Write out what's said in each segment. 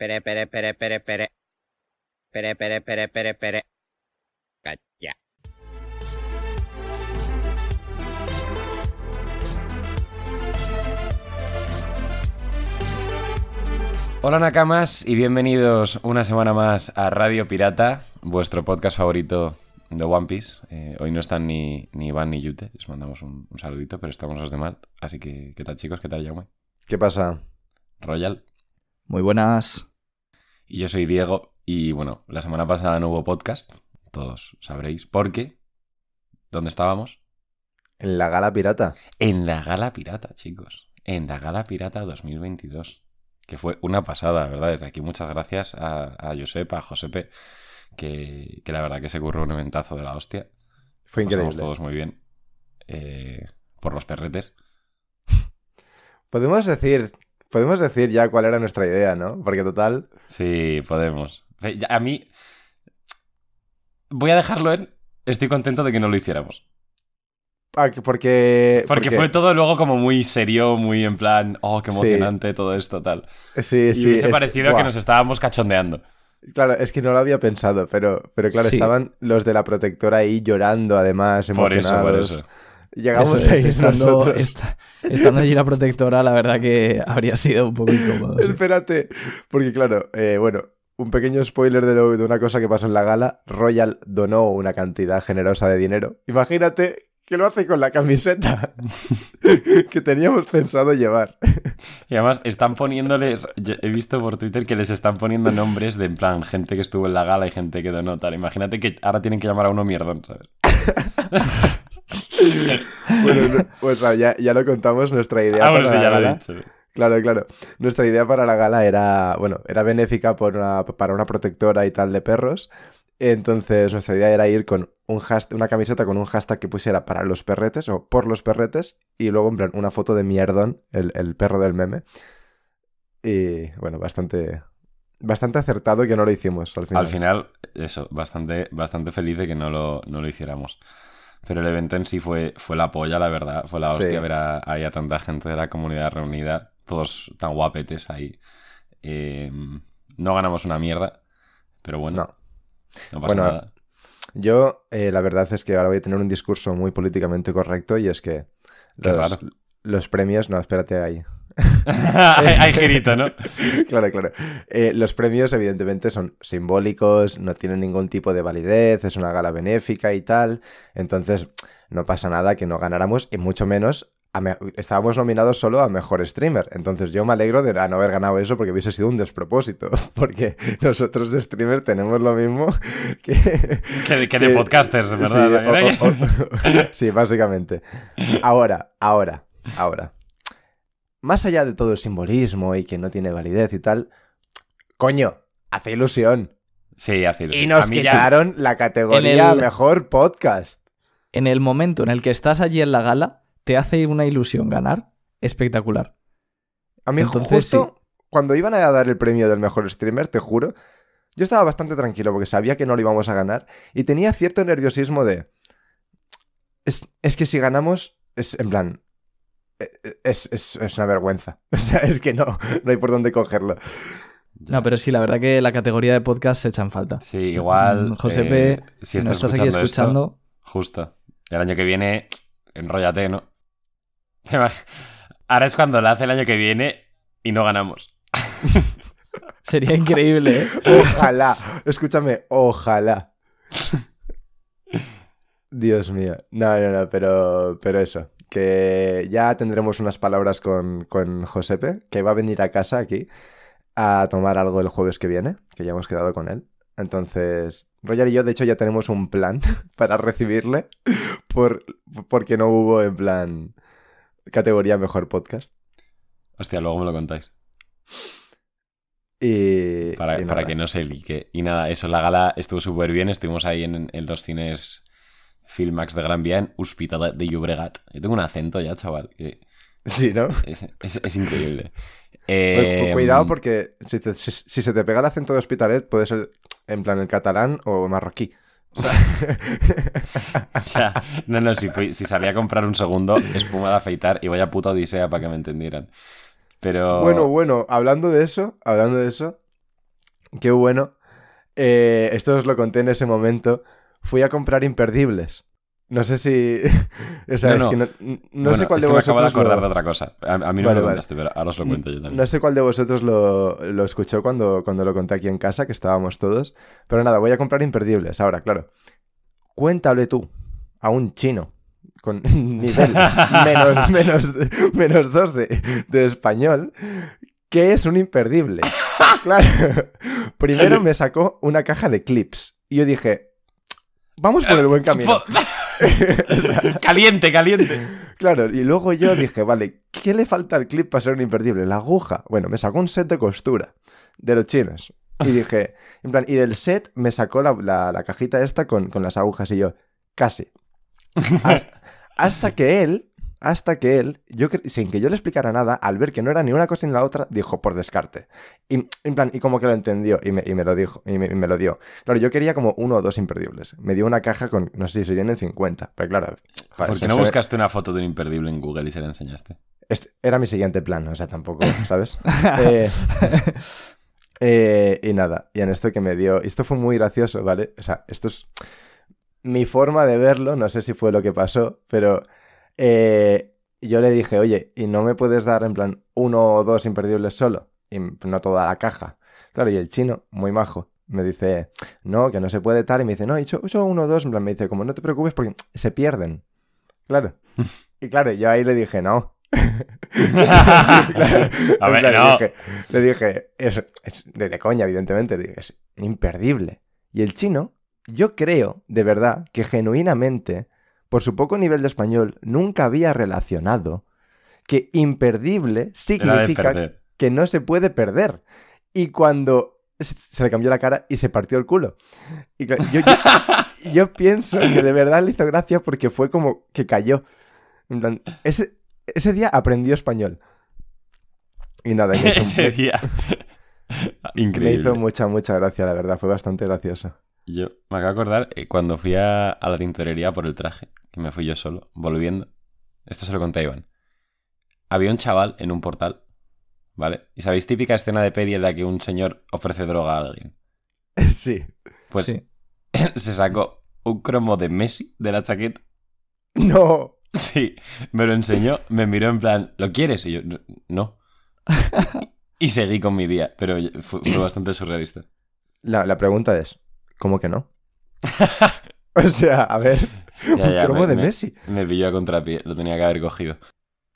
Pere, pere, pere, pere, pere. Pere, pere, pere, pere, pere. Cacha. Hola Nakamas y bienvenidos una semana más a Radio Pirata, vuestro podcast favorito de One Piece. Eh, hoy no están ni, ni Iván ni Yute, les mandamos un, un saludito, pero estamos los de mal. Así que, ¿qué tal chicos? ¿Qué tal Jaume? ¿Qué pasa? Royal. Muy buenas. Y yo soy Diego y bueno, la semana pasada no hubo podcast, todos sabréis por qué. ¿Dónde estábamos? En la gala pirata. En la Gala Pirata, chicos. En la Gala Pirata 2022. Que fue una pasada, ¿verdad? Desde aquí muchas gracias a, a Josep, a Josepe, que, que la verdad que se curró un eventazo de la hostia. Fue Pasamos increíble. todos muy bien. Eh, por los perretes. Podemos decir, podemos decir ya cuál era nuestra idea, ¿no? Porque total, Sí, podemos. A mí... Voy a dejarlo en... Estoy contento de que no lo hiciéramos. ah, que- porque Porque fue todo luego como muy serio, muy en plan, oh, qué Sí. emocionante todo esto, tal. sí, Y sí, hubiese es- parecido que nos estábamos cachondeando. Claro, es que no lo había pensado, pero, pero claro, Sí. estaban los de la protectora ahí llorando, además, Por eso, por emocionados. eso. Llegamos Eso es, ahí estando, nosotros. esta- estando allí la protectora, la verdad que habría sido un poco incómodo. sí. Espérate, porque claro, eh, bueno, un pequeño spoiler de, lo- de una cosa que pasó en la gala. Royal donó una cantidad generosa de dinero. Imagínate que lo hace con la camiseta que teníamos pensado llevar. Y además están poniéndoles, yo he visto por Twitter que les están poniendo nombres de en plan gente que estuvo en la gala y gente que donó tal. Imagínate que ahora tienen que llamar a uno mierdón, ¿sabes? Bueno, no- pues ah, ya, ya lo contamos, nuestra idea Ah, bueno, para sí, la he gala. dicho. Claro, claro. Nuestra idea para la gala era, bueno, era benéfica por una- para una protectora y tal de perros. Entonces, nuestra idea era ir con un hashtag, una camiseta con un hashtag que pusiera para los perretes o por los perretes y luego, en plan, una foto de mierdón, el, el perro del meme. Y, bueno, bastante, bastante acertado que no lo hicimos al final. Al final, eso, bastante, bastante feliz de que no lo, no lo hiciéramos. Pero el evento en sí fue, fue la polla, la verdad. Fue la Sí. hostia ver a, ahí a tanta gente de la comunidad reunida, todos tan guapetes ahí. Eh, no ganamos una mierda, pero bueno, No. no pasa Bueno, nada. Yo, eh, la verdad es que ahora voy a tener un discurso muy políticamente correcto y es que los, los premios, no, espérate ahí. hay, girito, ¿no? claro, claro. Eh, los premios, evidentemente, son simbólicos, no tienen ningún tipo de validez, es una gala benéfica y tal. Entonces, no pasa nada que no ganáramos, y mucho menos. me- Estábamos nominados solo a mejor streamer. Entonces, yo me alegro de no haber ganado eso porque hubiese sido un despropósito. Porque nosotros de streamer tenemos lo mismo que. Que, que de podcasters, Sí, ¿verdad? o- o- o- sí, básicamente. Ahora, ahora, ahora. Más allá de todo el simbolismo y que no tiene validez y tal, coño, hace ilusión. Sí, hace ilusión. Y nos quitaron la categoría el- mejor podcast. En el momento en el que estás allí en la gala, te hace una ilusión ganar. Espectacular. A mí Entonces, justo cuando iban a dar el premio del mejor streamer, te juro, yo estaba bastante tranquilo porque sabía que no lo íbamos a ganar y tenía cierto nerviosismo de... Es, es que si ganamos, es en plan... eh, Es, es- es una vergüenza. O sea, es que no, no hay por dónde cogerlo. ya. No, pero sí, la verdad que la categoría de podcast se echa en falta. Sí, igual. Mm, Josepe, eh, si estás, estás aquí escuchando, esto, escuchando, Justo. El año que viene, enróllate, ¿no? Ahora es cuando la hace el año que viene y no ganamos. sería increíble, ¿eh? Ojalá. Escúchame, ojalá. Dios mío. No, no, no, pero, pero eso. Que ya tendremos unas palabras con, con Josepe, que va a venir a casa aquí a tomar algo el jueves que viene, que ya hemos quedado con él. Entonces, Roger y yo, de hecho, ya tenemos un plan para recibirle por, porque no hubo, en plan, categoría mejor podcast. Hostia, luego me lo contáis. Y, Para, y para que no se lique. Y nada, eso, la gala estuvo súper bien. Estuvimos ahí en, en los cines Filmax de Gran Vía en Hospitalet de Llobregat. Yo tengo un acento ya, chaval. que Sí, ¿no? es, es- es increíble. Eh, cu- Cuidado porque si, te- si- si se te pega el acento de Hospitalet puede ser en plan el catalán o marroquí. O sea, no, no, si, fui- si salí a comprar un segundo, espuma de afeitar y vaya puta odisea para que me entendieran. Pero. Bueno, bueno, hablando de eso, hablando de eso, qué bueno. Eh, esto os lo conté en ese momento. Fui a comprar imperdibles. No sé si. o sea, No, es que no. no, Bueno, sé cuál es de que me acabo de vosotros. acordar lo- de otra cosa. A, a mí no Vale, me lo vale. contaste, pero ahora os lo cuento yo también. No sé cuál de vosotros lo, lo escuchó cuando, cuando lo conté aquí en casa, que estábamos todos. Pero nada, voy a comprar imperdibles. Ahora, claro. Cuéntale tú a un chino con nivel menos, menos, menos dos de, de español qué es un imperdible. Claro. Primero me sacó una caja de clips. Y yo dije, vamos por el buen camino. caliente, caliente. Claro, y luego yo dije, vale, ¿qué le falta al clip para ser un imperdible? La aguja. Bueno, me sacó un set de costura de los chinos. Y dije, en plan, y del set me sacó la, la- la cajita esta con, con las agujas y yo, casi. Hasta, hasta que él, hasta que él, yo sin que yo le explicara nada, al ver que no era ni una cosa ni la otra, dijo por descarte. Y, en plan, y como que lo entendió y me, y me lo dijo, y me, y me lo dio. Claro, yo quería como uno o dos imperdibles. Me dio una caja con, no sé si vienen 50, pero claro. ¿Por qué no se- buscaste una foto de un imperdible en Google y se la enseñaste? este era mi siguiente plan, o sea, tampoco, ¿sabes? Eh, eh, y nada, y en esto que me dio, esto fue muy gracioso, ¿vale? O sea, esto es mi forma de verlo, no sé si fue lo que pasó, pero eh, yo le dije, oye, ¿y no me puedes dar en plan uno o dos imperdibles solo? Y no toda la caja. Claro, y el chino, muy majo, me dice, no, que no se puede tal, y me dice, no, he hecho solo uno o dos, en plan, me dice, como no te preocupes porque se pierden. Claro. Y claro, yo ahí le dije, no. Claro, A ver, plan, no. Le dije, le dije, es, es de, de coña, evidentemente, le dije, es imperdible. Y el chino, yo creo, de verdad, que genuinamente, por su poco nivel de español, nunca había relacionado que imperdible significa que no se puede perder. Y cuando se, le cambió la cara y se partió el culo. Y yo, yo- yo pienso que de verdad le hizo gracia porque fue como que cayó. En plan, ese, ese día aprendió español. Y nada, me Ese día. me Increíble. hizo mucha, mucha gracia, la verdad. Fue bastante gracioso. Yo me acabo de acordar eh, cuando fui a, a la tintorería por el traje, que me fui yo solo, volviendo. Esto se lo conté a Iván. Había un chaval en un portal, ¿vale? Y sabéis típica escena de peli en la que un señor ofrece droga a alguien. Sí. Pues Sí. se sacó un cromo de Messi de la chaqueta. No. Sí, me lo enseñó, me miró en plan, ¿lo quieres? Y yo, "No. Y seguí con mi día, pero fue, fue bastante surrealista. La, la pregunta es, ¿cómo que no? o sea, a ver, Ya, un ya, cromo me- de me- Messi. Me pilló a contrapié, lo tenía que haber cogido.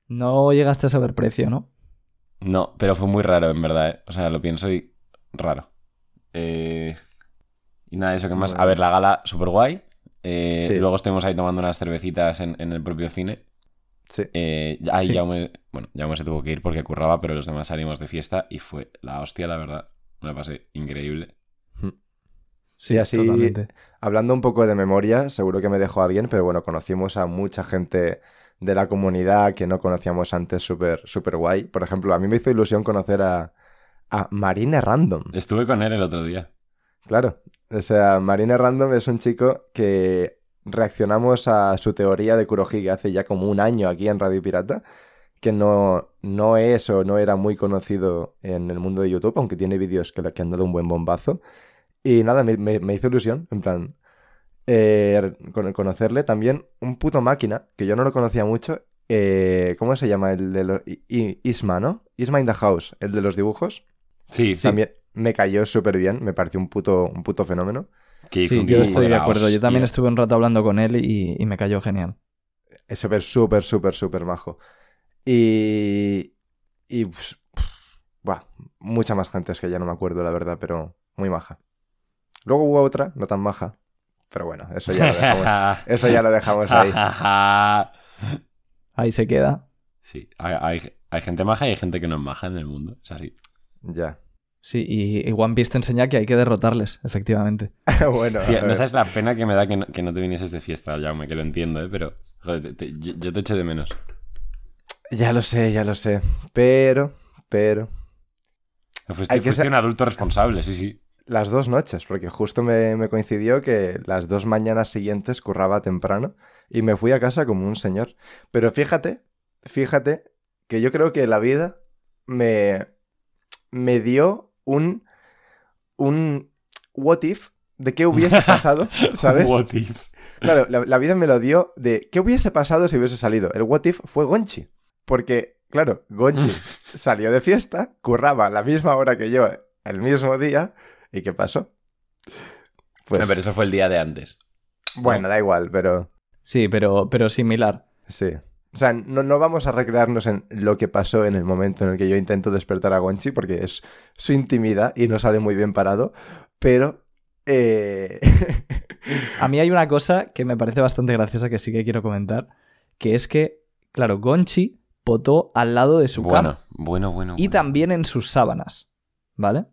No llegaste a saber precio, ¿no? No, pero fue muy raro, en verdad, ¿eh? O sea, lo pienso y raro. Eh, Y nada, eso que más. A ver, la gala, súper guay. Eh, Sí. Luego estuvimos ahí tomando unas cervecitas en, en el propio cine. Sí. Eh, ya- ahí Sí. Jaume, bueno, Jaume se tuvo que ir porque curraba, pero los demás salimos de fiesta y fue la hostia, la verdad. Me la pasé increíble. Sí, así, totalmente. Hablando un poco de memoria, seguro que me dejó alguien, pero bueno, conocimos a mucha gente de la comunidad que no conocíamos antes, súper súper guay. Por ejemplo, a mí me hizo ilusión conocer a, a Marine Random. Estuve con él el otro día. Claro. O sea, Marine Random es un chico que reaccionamos a su teoría de Kurohige hace ya como un año aquí en Radio Pirata, que no, no es o no era muy conocido en el mundo de YouTube, aunque tiene vídeos que, que han dado un buen bombazo. Y nada, me, me- me hizo ilusión, en plan, eh, con- conocerle también un puto máquina, que yo no lo conocía mucho. eh, ¿Cómo se llama? El de los... Isma, ¿no? Isma in the House, el de los dibujos. Sí, sí. También me cayó súper bien, me pareció un puto, un puto fenómeno. que hizo Sí, un yo estoy de la acuerdo. Yo también estuve un rato hablando con él y, y me cayó genial. Es súper, súper, súper, súper majo. Y. Y. pues, buah, mucha más gente, es que ya no me acuerdo, la verdad, pero muy maja. Luego hubo otra, no tan maja. Pero bueno, eso ya lo dejamos, eso ya lo dejamos ahí. Ahí se queda. sí, hay, hay- hay gente maja y hay gente que no es maja en el mundo. Es así. Ya. Sí, y, y One Piece te enseña que hay que derrotarles, efectivamente. bueno, Tía, no sabes la pena que me da que no, que no te vinieses de fiesta, Jaume, que lo entiendo, ¿eh? Pero, joder, te- te- yo, yo te eché de menos. ya lo sé, ya lo sé. Pero, pero. Fuiste, Hay que fuiste ser- un adulto responsable, sí, sí. Las dos noches, porque justo me, me coincidió que las dos mañanas siguientes curraba temprano y me fui a casa como un señor. Pero fíjate, fíjate que yo creo que la vida me, me dio un, un what if de qué hubiese pasado, ¿sabes? What if? Claro, la, la vida me lo dio de qué hubiese pasado si hubiese salido. El what if fue Gonchi. Porque, claro, Gonchi salió de fiesta, curraba a la misma hora que yo el mismo día. ¿Y qué pasó? Pues, No, pero eso fue el día de antes. bueno, da igual, pero Sí, pero, pero similar. sí. O sea, no, no vamos a recrearnos en lo que pasó en el momento en el que yo intento despertar a Gonchi, porque es su intimidad y no sale muy bien parado, pero... eh, A mí hay una cosa que me parece bastante graciosa que sí que quiero comentar, que es que, claro, Gonchi potó al lado de su Bueno, cama bueno, bueno. y bueno. también en sus sábanas, ¿vale?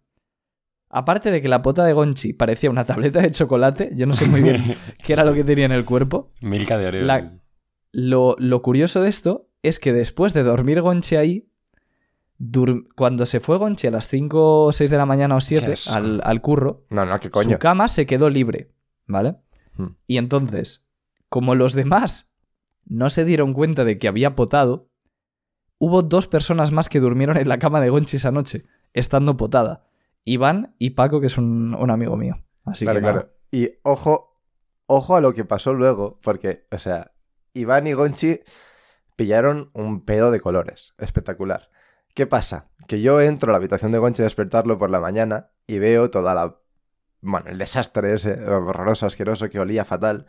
Aparte de que la pota de Gonchi parecía una tableta de chocolate, yo no sé muy bien qué era lo que tenía en el cuerpo. Milka de Oreo. La- Lo, lo curioso de esto es que después de dormir Gonchi ahí, dur- cuando se fue Gonchi a las 5 o 6 de la mañana o 7 asco. al, al curro, No, no, qué coño. su cama se quedó libre, ¿vale? Hmm. Y entonces, como los demás no se dieron cuenta de que había potado, hubo dos personas más que durmieron en la cama de Gonchi esa noche, estando potada. Iván y Paco, que es un, un amigo mío. Así claro, que nada. claro. Y ojo, ojo a lo que pasó luego, porque, o sea, Iván y Gonchi pillaron un pedo de colores. Espectacular. ¿Qué pasa? Que yo entro a la habitación de Gonchi a despertarlo por la mañana y veo toda la. Bueno, el desastre ese horroroso, asqueroso que olía fatal.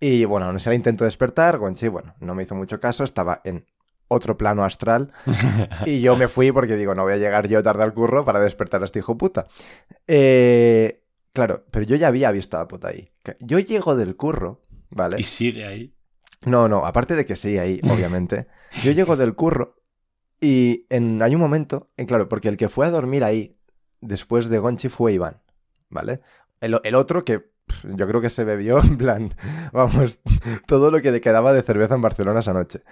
Y bueno, no sé, le intento despertar. Gonchi, bueno, no me hizo mucho caso, estaba en otro plano astral. Y yo me fui porque digo, no voy a llegar yo tarde al curro para despertar a este hijo puta. Eh, claro, pero yo ya había visto a la puta ahí. Yo llego del curro, ¿vale? Y sigue ahí. No, no, aparte de que sí, ahí, obviamente. Yo llego del curro y en, hay un momento, en claro, porque el que fue a dormir ahí después de Gonchi fue Iván, ¿vale? El, el otro que yo creo que se bebió, en plan, vamos, todo lo que le quedaba de cerveza en Barcelona esa noche.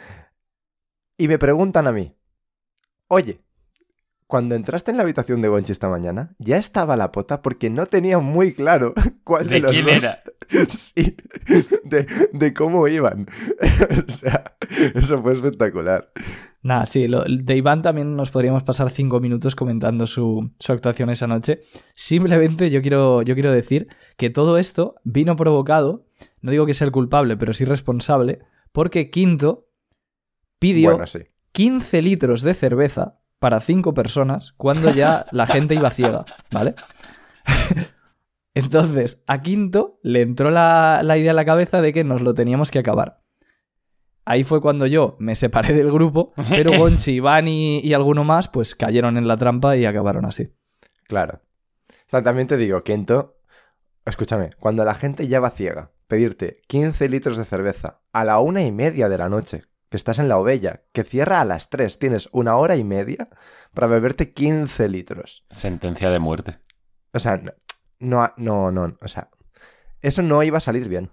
Y me preguntan a mí, oye, cuando entraste en la habitación de Gonchi esta mañana, ya estaba la pota porque no tenía muy claro cuál de, ¿De los quién dos era? sí, de, de cómo iban. o sea, eso fue espectacular. Nada, sí, lo- de Iván también nos podríamos pasar cinco minutos comentando su, su actuación esa noche. Simplemente yo quiero, yo quiero decir que todo esto vino provocado, no digo que sea el culpable, pero sí responsable, porque Quinto pidió Bueno, sí. 15 litros de cerveza para cinco personas cuando ya la gente iba ciega, ¿vale? Entonces, a Quinto le entró la, la idea a la cabeza de que nos lo teníamos que acabar. Ahí fue cuando yo me separé del grupo, pero Gonchi, Iván y, y alguno más, pues cayeron en la trampa y acabaron así. Claro. O sea, también te digo, Kento, escúchame, cuando la gente ya va ciega, pedirte 15 litros de cerveza a la una y media de la noche, que estás en la ovella, que cierra a las 3, tienes una hora y media para beberte 15 litros. Sentencia de muerte. O sea, no, no, no, no, o sea, eso no iba a salir bien.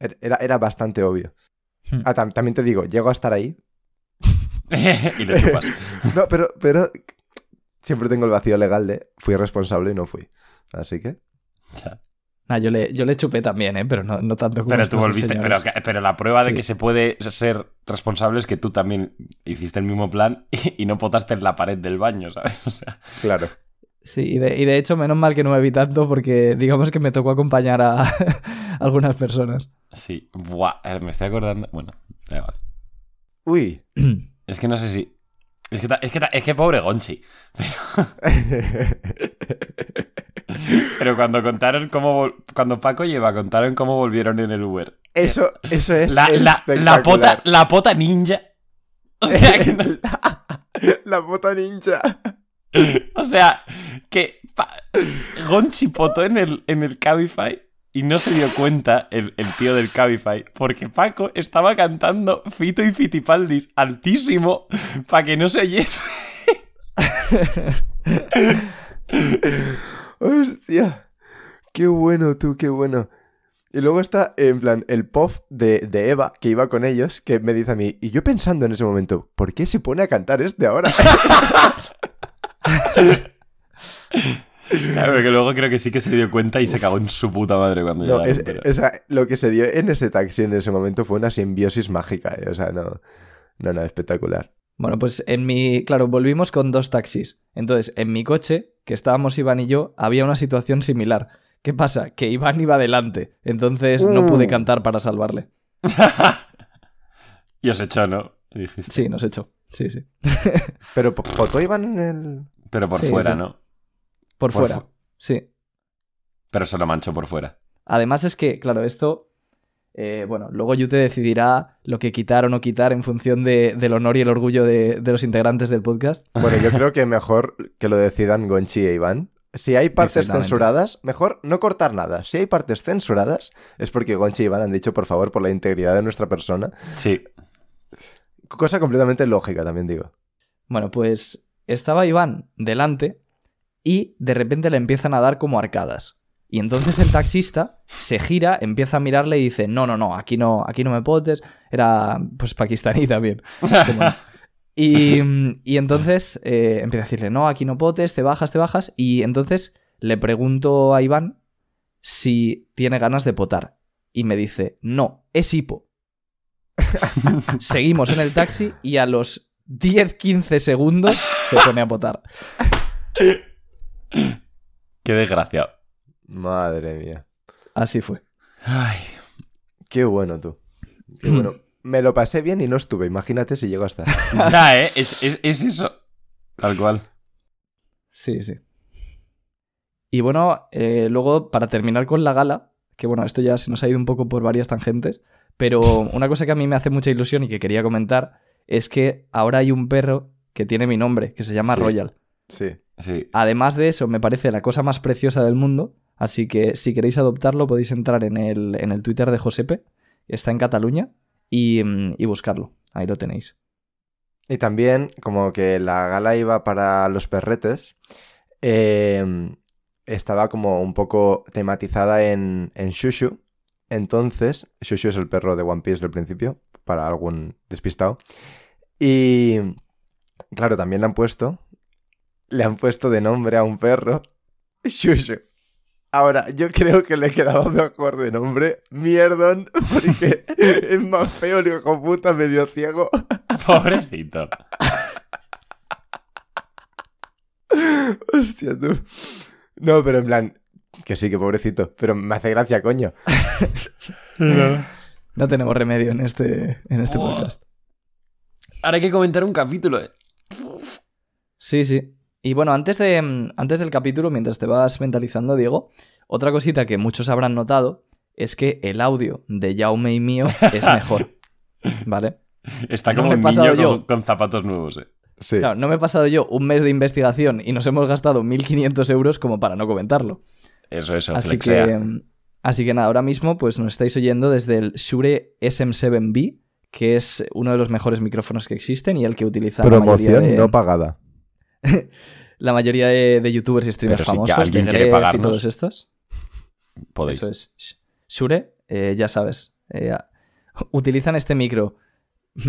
Er- Era, era bastante obvio. Hmm. Ah, tam- también te digo, llego a estar ahí. y le chupas. No, pero, pero siempre tengo el vacío legal de fui responsable y no fui. Así que, Ya. Nah, yo, le, yo le chupé también, ¿eh? pero no, no tanto como Pero tú volviste. Pero, pero la prueba de que se puede ser responsable es que tú también hiciste el mismo plan y, y no potaste en la pared del baño, ¿sabes? O sea. claro. Sí, y de, y de hecho, menos mal que no me vi tanto porque digamos que me tocó acompañar a algunas personas. Sí. Buah, eh, me estoy acordando. Bueno, da igual. Uy. Es que no sé si. Es que, ta- es que, ta- es que pobre Gonchi. Pero cuando contaron cómo. Cuando Paco lleva, contaron cómo volvieron en el Uber. Eso, eso es La, la, la, pota, la pota ninja. O sea, que, no- La bota ninja. o sea, que pa- Gonchi potó en el, en el Cabify y no se dio cuenta el, el tío del Cabify porque Paco estaba cantando Fito y Fitipaldis altísimo para que no se oyese. Hostia. Qué bueno tú, qué bueno. Y luego está, en plan, el pop de, de Eva, que iba con ellos, que me dice a mí, y yo pensando en ese momento, ¿por qué se pone a cantar este ahora? Claro, que luego creo que sí que se dio cuenta y se cagó en su puta madre cuando No, llegaron, es- o sea, lo que se dio en ese taxi en ese momento fue una simbiosis mágica, ¿eh? O sea, no, no, no, espectacular. Bueno, pues en mi. Claro, volvimos con dos taxis. Entonces, en mi coche que estábamos Iván y yo, había una situación similar. ¿Qué pasa? Que Iván iba adelante, entonces no pude Uh. cantar para salvarle. y os echó, ¿no? Dijiste. Sí, nos echó. Sí, sí. Pero Potó iban en el... Pero por Sí, fuera, sí. ¿no? Por, Por fuera. fu- Sí. Pero se lo manchó por fuera. Además es que, claro, esto, eh, bueno, luego Yute decidirá lo que quitar o no quitar en función de- del honor y el orgullo de, de los integrantes del podcast. Bueno, yo creo que mejor que lo decidan Gonchi e Iván. Si hay partes censuradas, mejor no cortar nada. Si hay partes censuradas, es porque Gonchi e Iván han dicho, por favor, por la integridad de nuestra persona. Sí. Cosa completamente lógica, también digo. Bueno, pues estaba Iván delante y de repente le empiezan a dar como arcadas. Y entonces el taxista se gira, empieza a mirarle y dice, no, no, no, aquí no, aquí no me potes. Era pues pakistaní también. Como. Y, y entonces eh, empieza a decirle, no, aquí no potes, te bajas, te bajas. Y entonces le pregunto a Iván si tiene ganas de potar. Y me dice, no, es hipo. Seguimos en el taxi y a los 10-15 segundos se pone a potar. Qué desgraciado. Madre mía. Así fue. Ay. Qué bueno tú. Qué bueno. Me lo pasé bien y no estuve. Imagínate si llego hasta. Ya, ¿eh? Es, es- es eso. Tal cual. Sí, sí. Y bueno, eh, luego para terminar con la gala, que bueno, esto ya se nos ha ido un poco por varias tangentes, pero una cosa que a mí me hace mucha ilusión y que quería comentar es que ahora hay un perro que tiene mi nombre, que se llama Sí. Royal. Sí. Sí. Además de eso, me parece la cosa más preciosa del mundo, así que si queréis adoptarlo podéis entrar en el, en el Twitter de Josepe, está en Cataluña, y, mm, y buscarlo. Ahí lo tenéis. Y también, como que la gala iba para los perretes, eh, estaba como un poco tematizada en, en Shushu. Entonces, Shushu es el perro de One Piece del principio, para algún despistado. Y, claro, también le han puesto, le han puesto de nombre a un perro Shushu. Ahora, yo creo que le quedaba mejor de nombre Mierdon, porque es más feo el hijo puta medio ciego. Pobrecito. Hostia, tú. No, pero en plan, que sí, que pobrecito. Pero me hace gracia, coño. No tenemos remedio en este, en este Oh. podcast. Ahora hay que comentar un capítulo. eh. Sí, sí. Y bueno, antes, de, mm, antes del capítulo, mientras te vas mentalizando, Diego, otra cosita que muchos habrán notado es que el audio de Jaume y mío es mejor. ¿Vale? Está No como me he un pasado niño yo. con, con zapatos nuevos. eh. Sí. Claro, no me he pasado yo un mes de investigación y nos hemos gastado 1.500 euros como para no comentarlo. Eso, eso, Así flexea. que, mm, así que nada, ahora mismo pues nos estáis oyendo desde el Shure SM7B, que es uno de los mejores micrófonos que existen y el que utiliza la mayoría Promoción de, no pagada. la mayoría de, de youtubers y streamers Pero famosos, alguien de quiere y pagarnos. todos estos. Podéis. Eso es. Shure, eh, ya sabes, eh, utilizan este micro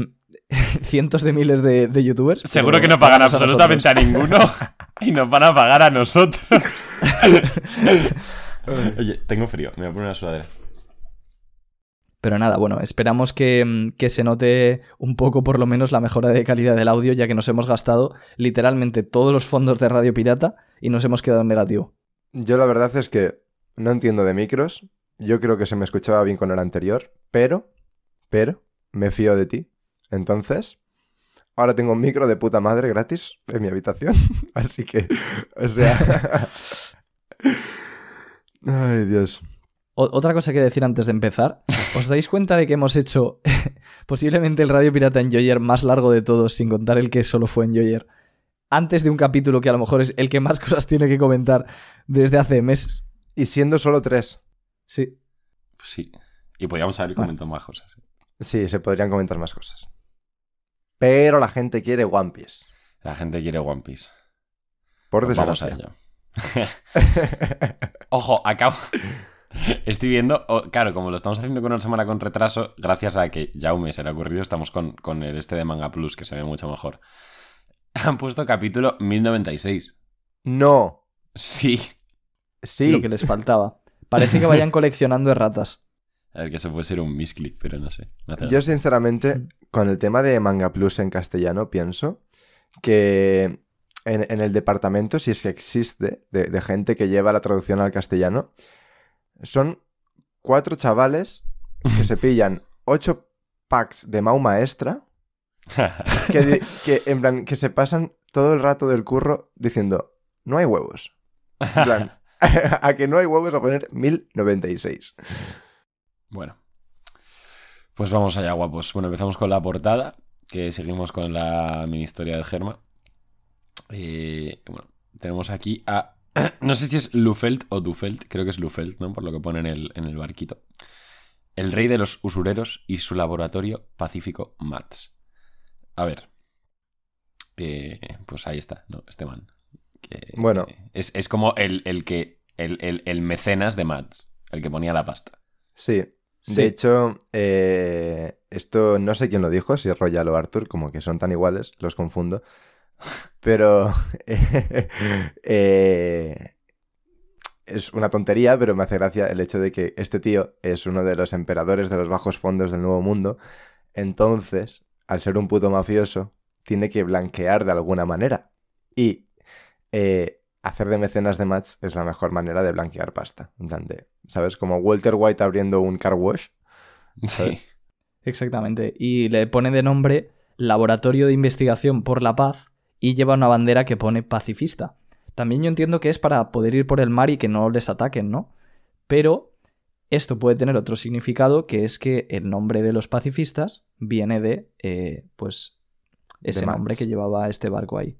cientos de miles de, de youtubers. Seguro que no pagan a absolutamente a, ninguno y nos van a pagar a nosotros. Oye, tengo frío, me voy a poner una sudadera. Pero nada, bueno, esperamos que, mm, que se note un poco por lo menos la mejora de calidad del audio, ya que nos hemos gastado literalmente todos los fondos de Radio Pirata y nos hemos quedado en negativo. Yo la verdad es que no entiendo de micros. Yo creo que se me escuchaba bien con el anterior. Pero, pero, me fío de ti. Entonces, ahora tengo un micro de puta madre gratis en mi habitación. Así que, o sea... Ay, Dios. O- otra cosa que decir antes de empezar, ¿os dais cuenta de que hemos hecho posiblemente el Radio Pirata en Joyer más largo de todos, sin contar el que solo fue en Joyer? Antes de un capítulo que a lo mejor es el que más cosas tiene que comentar desde hace meses. Y siendo solo tres. Sí. Pues sí. Y podríamos haber Bueno. comentado más cosas. Sí, se podrían comentar más cosas. Pero la gente quiere One Piece. La gente quiere One Piece. Por Pues vamos a desgracia. ello. Ojo, acabo. Estoy viendo, oh, claro, como lo estamos haciendo con una semana con retraso, gracias a que Jaume se le ha ocurrido, estamos con, con el este de Manga Plus, que se ve mucho mejor. Han puesto capítulo 1096. no. Sí. Sí. Lo que les faltaba. Parece que vayan coleccionando erratas. A ver, que eso puede ser un misclick, pero no sé. Yo sinceramente, con el tema de Manga Plus en castellano, pienso que en, en el departamento, si es que existe, de, de gente que lleva la traducción al castellano, son cuatro chavales que se pillan ocho packs de Mau Maestra que, que, en plan, que se pasan todo el rato del curro diciendo, no hay huevos. En plan, a que no hay huevos a poner 1096. Bueno. Pues vamos allá, guapos. Bueno, empezamos con la portada, que seguimos con la mini historia de Germa. Eh, bueno, tenemos aquí a... No sé si es Lufeld o Dufeld, creo que es Lufeld, ¿no? Por lo que pone en el, en el barquito. El rey de los usureros y su laboratorio pacífico Mats. A ver. Eh, pues ahí está, ¿no? Este man. Que- Bueno. Es, es como el, el que... El, el- el mecenas de Mats. El que ponía la pasta. Sí. Sí. De hecho, eh, esto no sé quién lo dijo, si es Royal o Arthur, como que son tan iguales, los confundo. Pero eh, es una tontería, pero me hace gracia el hecho de que este tío es uno de los emperadores de los bajos fondos del Nuevo Mundo. Entonces, al ser un puto mafioso, tiene que blanquear de alguna manera. Y eh, hacer de mecenas de match es la mejor manera de blanquear pasta. En plan de, ¿sabes? Como Walter White abriendo un car wash. Sí. Exactamente. Y le pone de nombre Laboratorio de Investigación por la Paz y lleva una bandera que pone pacifista. También yo entiendo que es para poder ir por el mar y que no les ataquen, ¿no? Pero esto puede tener otro significado, que es que el nombre de los pacifistas viene de, eh, pues, ese nombre que llevaba este barco ahí.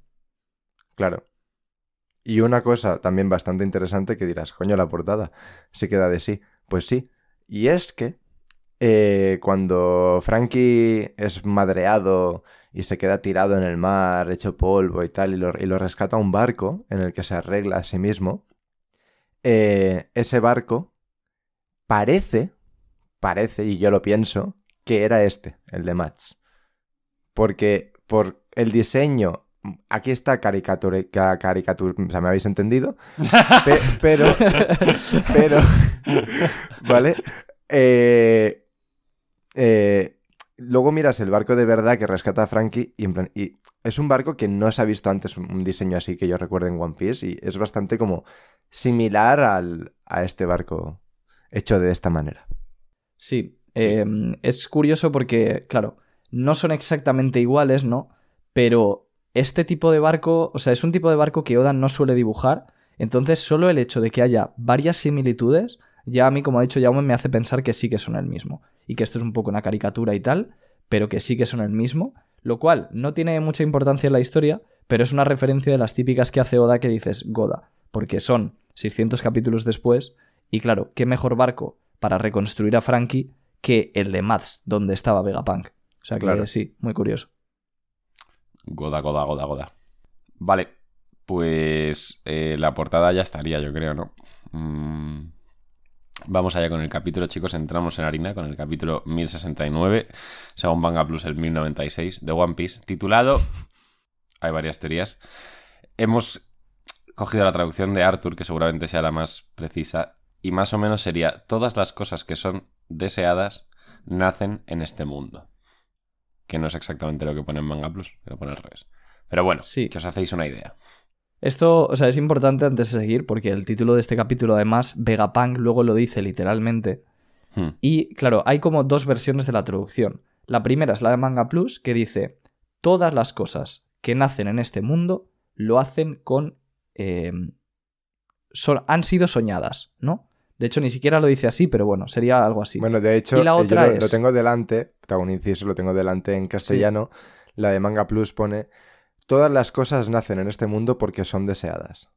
Claro. Y una cosa también bastante interesante que dirás, coño, la portada se queda de sí. Pues sí. Y es que eh, cuando Frankie es madreado y se queda tirado en el mar, hecho polvo y tal, y lo, y lo rescata un barco en el que se arregla a sí mismo, eh, ese barco parece, parece, y yo lo pienso, que era este, el de Mats. Porque por el diseño, aquí está caricatura, ca- caricatura, o sea, me habéis entendido, Pe- pero, pero, ¿vale? Eh, eh, luego miras el barco de verdad que rescata a Frankie y, en plan- y es un barco que no se ha visto antes un- diseño así que yo recuerdo en One Piece y es bastante como similar al, a este barco hecho de esta manera. Sí, eh, es curioso porque, claro, no son exactamente iguales, ¿no? Pero este tipo de barco, o sea, es un tipo de barco que Oda no suele dibujar, entonces solo el hecho de que haya varias similitudes, ya a mí, como ha dicho Jaume, me hace pensar que sí que son el mismo, y que esto es un poco una caricatura y tal, pero que sí que son el mismo, lo cual no tiene mucha importancia en la historia, pero es una referencia de las típicas que hace Oda que dices Goda, porque son 600 capítulos después, y claro, qué mejor barco para reconstruir a Frankie que el de Maths, donde estaba Vegapunk. O sea que Claro. sí, muy curioso. Goda, goda, goda, goda. Vale, pues eh, la portada ya estaría, yo creo, ¿no? Mm, Vamos allá con el capítulo, chicos. Entramos en harina con el capítulo 1069, según Manga Plus el 1096 de One Piece, titulado. Hay varias teorías. Hemos cogido la traducción de Arthur, que seguramente sea la más precisa, y más o menos sería: Todas las cosas que son deseadas nacen en este mundo. Que no es exactamente lo que pone en Manga Plus, que lo pone al revés. Pero bueno, Sí. que os hacéis una idea. Esto, o sea, es importante antes de seguir, porque el título de este capítulo, además, Vegapunk luego lo dice literalmente. Hmm. Y claro, hay como dos versiones de la traducción. La primera es la de Manga Plus, que dice: Todas las cosas que nacen en este mundo lo hacen con. eh, son- han sido soñadas, ¿no? De hecho, ni siquiera lo dice así, pero bueno, sería algo así. Bueno, de hecho, Y la eh, yo otra lo, es- lo tengo delante, te hago un inciso, lo tengo delante en castellano. La de Manga Plus pone: Todas las cosas nacen en este mundo porque son deseadas.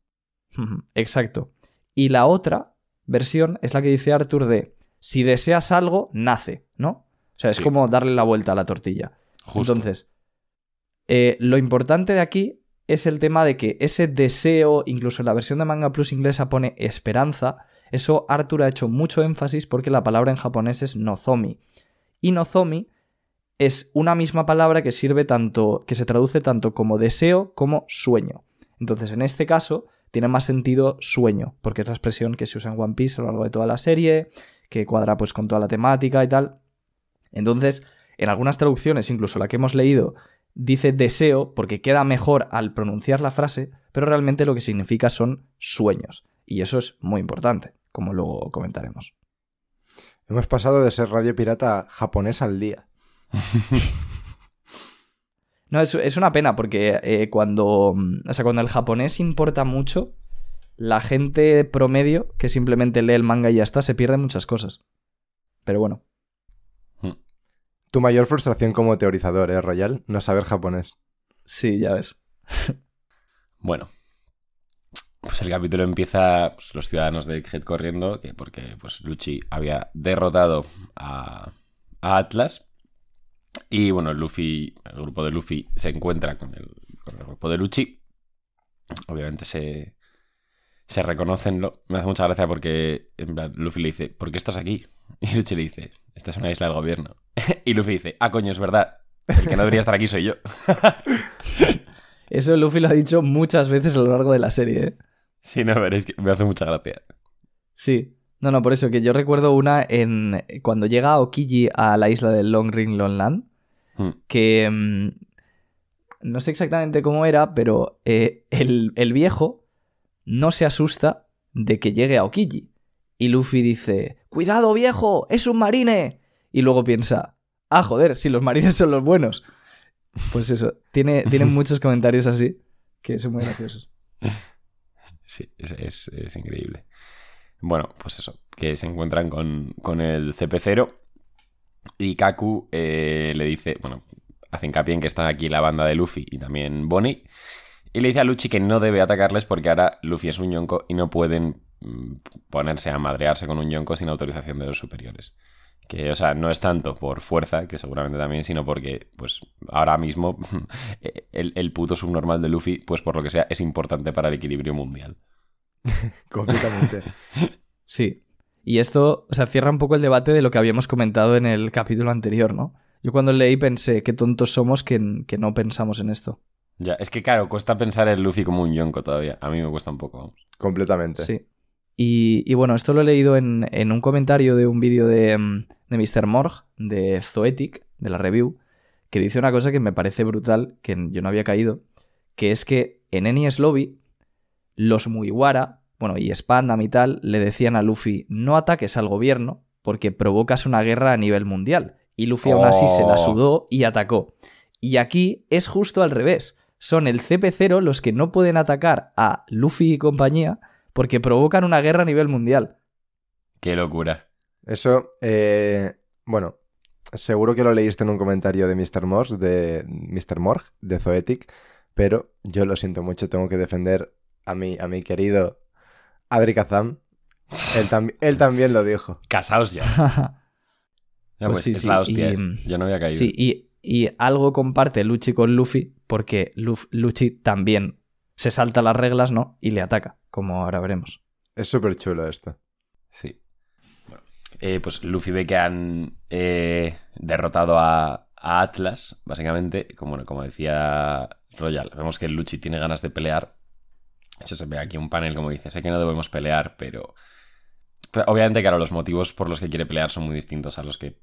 Exacto. Y la otra versión es la que dice Arthur de si deseas algo, nace, ¿no? O sea, es como darle la vuelta a la tortilla. Justo. Entonces, eh, lo importante de aquí es el tema de que ese deseo, incluso en la versión de Manga Plus inglesa pone esperanza, eso Arthur ha hecho mucho énfasis porque la palabra en japonés es nozomi. Y nozomi es una misma palabra que sirve tanto, que se traduce tanto como deseo como sueño. Entonces, en este caso, tiene más sentido sueño, porque es la expresión que se usa en One Piece a lo largo de toda la serie, que cuadra pues con toda la temática y tal. Entonces, en algunas traducciones, incluso la que hemos leído, dice deseo porque queda mejor al pronunciar la frase, pero realmente lo que significa son sueños. Y eso es muy importante, como luego comentaremos. Hemos pasado de ser radio pirata japonés al día. No, es, es una pena porque eh, cuando, mm, o sea, cuando el japonés importa mucho, la gente promedio que simplemente lee el manga y ya está, se pierde muchas cosas. Pero bueno, Tu mayor frustración como teorizador, ¿eh, Royal? No saber japonés. sí, ya ves. Bueno. Pues el capítulo empieza pues, los ciudadanos de Egghead corriendo, que porque pues Luchi había derrotado a, a Atlas. Y bueno, Luffy, el grupo de Luffy se encuentra con el, con el grupo de Luchi. Obviamente se, se reconocen. lo- Me hace mucha gracia porque en plan, Luffy le dice, ¿por qué estás aquí? Y Luchi le dice, esta es una isla del gobierno. y Luffy dice, ah, coño, es verdad. El que no debería estar aquí soy yo. Eso Luffy lo ha dicho muchas veces a lo largo de la serie, ¿eh? Sí, no, pero es que me hace mucha gracia. Sí. No, no, por eso que yo recuerdo una en cuando llega Okiji a la isla del Long Ring Long Land, Hmm. que mm, no sé exactamente cómo era, pero eh, el, el viejo no se asusta de que llegue a Okiji. Y Luffy dice, ¡Cuidado viejo! ¡Es un marine! Y luego piensa, ah, joder, si los marines son los buenos. Pues eso, tiene, tiene muchos comentarios así que son muy graciosos. Sí, es, es- es increíble. Bueno, pues eso, que se encuentran con, con el CP0 y Kaku eh, le dice, bueno, hace hincapié en que está aquí la banda de Luffy y también Bonnie, y le dice a Luchi que no debe atacarles porque ahora Luffy es un yonko y no pueden mm, ponerse a madrearse con un yonko sin autorización de los superiores. Que, o sea, no es tanto por fuerza, que seguramente también, sino porque, pues, ahora mismo el, el puto subnormal de Luffy, pues por lo que sea, es importante para el equilibrio mundial. Completamente. Sí. Y esto, o sea, cierra un poco el debate de lo que habíamos comentado en el capítulo anterior, ¿no? Yo cuando leí pensé, qué tontos somos que, que no pensamos en esto. Ya, es que claro, cuesta pensar en Luffy como un yonko todavía. A mí me cuesta un poco. Completamente. Sí. Y, y bueno, esto lo he leído en, en un comentario de un vídeo de, mm, de Mr. Morg, de Zoetic, de la review, que dice una cosa que me parece brutal, que yo no había caído, que es que en Enies Lobby, los Mugiwara, bueno, y Spandam y tal, le decían a Luffy, no ataques al gobierno porque provocas una guerra a nivel mundial. Y Luffy aún así se la Oh. sudó y atacó. Y aquí es justo al revés. Son el CP0 los que no pueden atacar a Luffy y compañía porque provocan una guerra a nivel mundial. Qué locura. Eso, eh, bueno, seguro que lo leíste en un comentario de Mr. Morg, de Mr. Morg, de Zoetic, pero yo lo siento mucho, tengo que defender a mi, a mi querido Adri Kazam. Él, tam- él también lo dijo. Casaos ya. Ya, Pues pues, sí, es sí, la hostia. y- eh. Yo no había caído. sí, y, y algo comparte Luchi con Luffy porque Luf- Luchi también se salta las reglas, ¿no? Y le ataca, como ahora veremos. Es súper chulo esto. Sí. Bueno, eh, pues Luffy ve que han eh, derrotado a, a Atlas, básicamente. Como, bueno, como decía Royal, vemos que Luchi tiene ganas de pelear. De hecho, se ve aquí un panel como dice, sé que no debemos pelear, pero... obviamente, claro, los motivos por los que quiere pelear son muy distintos a los que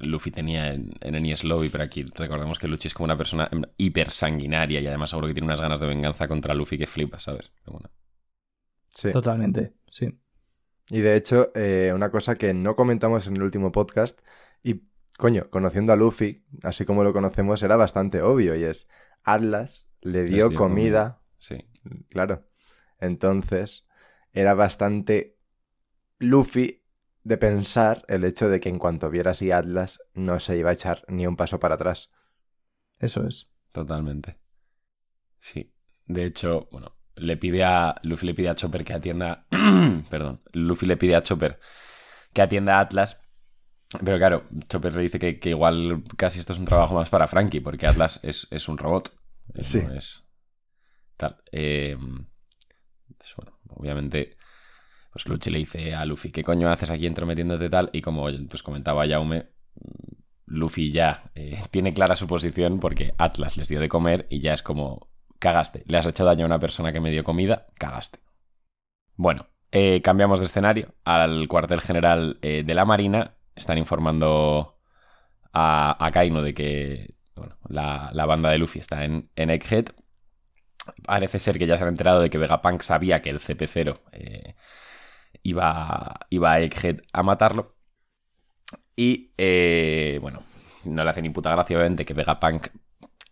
Luffy tenía en, en Enies Lobby, pero aquí recordemos que Luchi es como una persona hiper sanguinaria y además seguro que tiene unas ganas de venganza contra Luffy que flipa, ¿sabes? Pero bueno. Sí. Totalmente, sí. Y de hecho, eh, una cosa que no comentamos en el último podcast, y coño, conociendo a Luffy, así como lo conocemos, era bastante obvio, y es Atlas le dio comida, Sí. claro. Entonces, era bastante Luffy de pensar el hecho de que en cuanto viera así a Atlas, no se iba a echar ni un paso para atrás. Eso es. Totalmente. Sí. De hecho, bueno, le pide a. Luffy le pide a Chopper que atienda. Perdón. Luffy le pide a Chopper que atienda a Atlas. Pero claro, Chopper le dice que, que igual casi esto es un trabajo más para Frankie, porque Atlas es, es un robot. Sí. No es. Tal. Eh, bueno, obviamente. Pues Luchi le dice a Luffy, ¿qué coño haces aquí entrometiéndote tal? Y como pues comentaba Jaume, Luffy ya eh, tiene clara su posición porque Atlas les dio de comer y ya es como, cagaste, le has hecho daño a una persona que me dio comida, cagaste. Bueno, eh, cambiamos de escenario al cuartel general eh, de la Marina. Están informando a, a Kaino de que, bueno, la, la banda de Luffy está en, en Egghead. Parece ser que ya se han enterado de que Vegapunk sabía que el CP0 eh, iba, iba a Egghead a matarlo. Y, eh, bueno, no le hace ni puta gracia, obviamente, que Vegapunk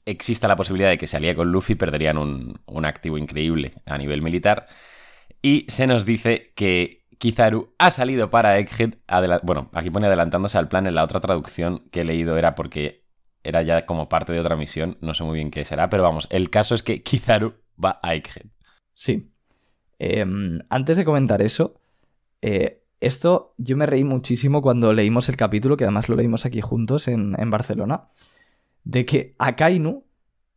exista la posibilidad de que se alíe con Luffy, perderían un, un activo increíble a nivel militar. Y se nos dice que Kizaru ha salido para Egghead. Bueno, aquí pone adelantándose al plan. En la otra traducción que he leído era porque era ya como parte de otra misión. No sé muy bien qué será, pero vamos, el caso es que Kizaru va a Egghead. Sí. Em, antes de comentar eso, eh, esto yo me reí muchísimo cuando leímos el capítulo, que además lo leímos aquí juntos en, en Barcelona, de que Akainu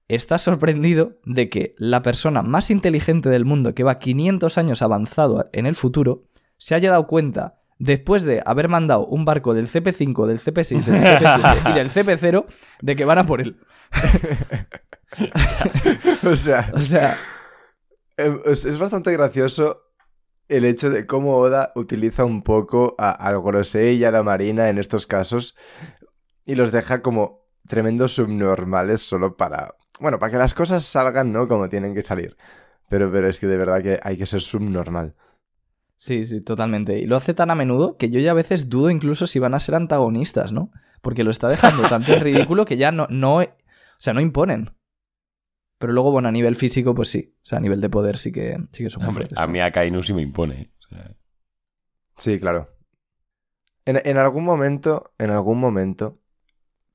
está sorprendido de que la persona más inteligente del mundo, que va 500 años avanzado en el futuro, se haya dado cuenta, después de haber mandado un barco del CP5, del CP6, del CP7 y del CP0, de que van a por él. o sea, O sea, es, es bastante gracioso el hecho de cómo Oda utiliza un poco a- al Gorosei y a la Marina en estos casos y los deja como tremendos subnormales solo para... Bueno, para que las cosas salgan, ¿no? Como tienen que salir. Pero, pero es que de verdad que hay que ser subnormal. Sí, sí, totalmente. Y lo hace tan a menudo que yo ya a veces dudo incluso si van a ser antagonistas, ¿no? Porque lo está dejando tanto en ridículo que ya no, no, o sea, no imponen. Pero luego, bueno, a nivel físico, pues sí. O sea, a nivel de poder sí que, sí que son Hombre, fuertes. a mí Akainu sí me impone. ¿eh? O sea, Sí, claro. En, en algún momento, en algún momento,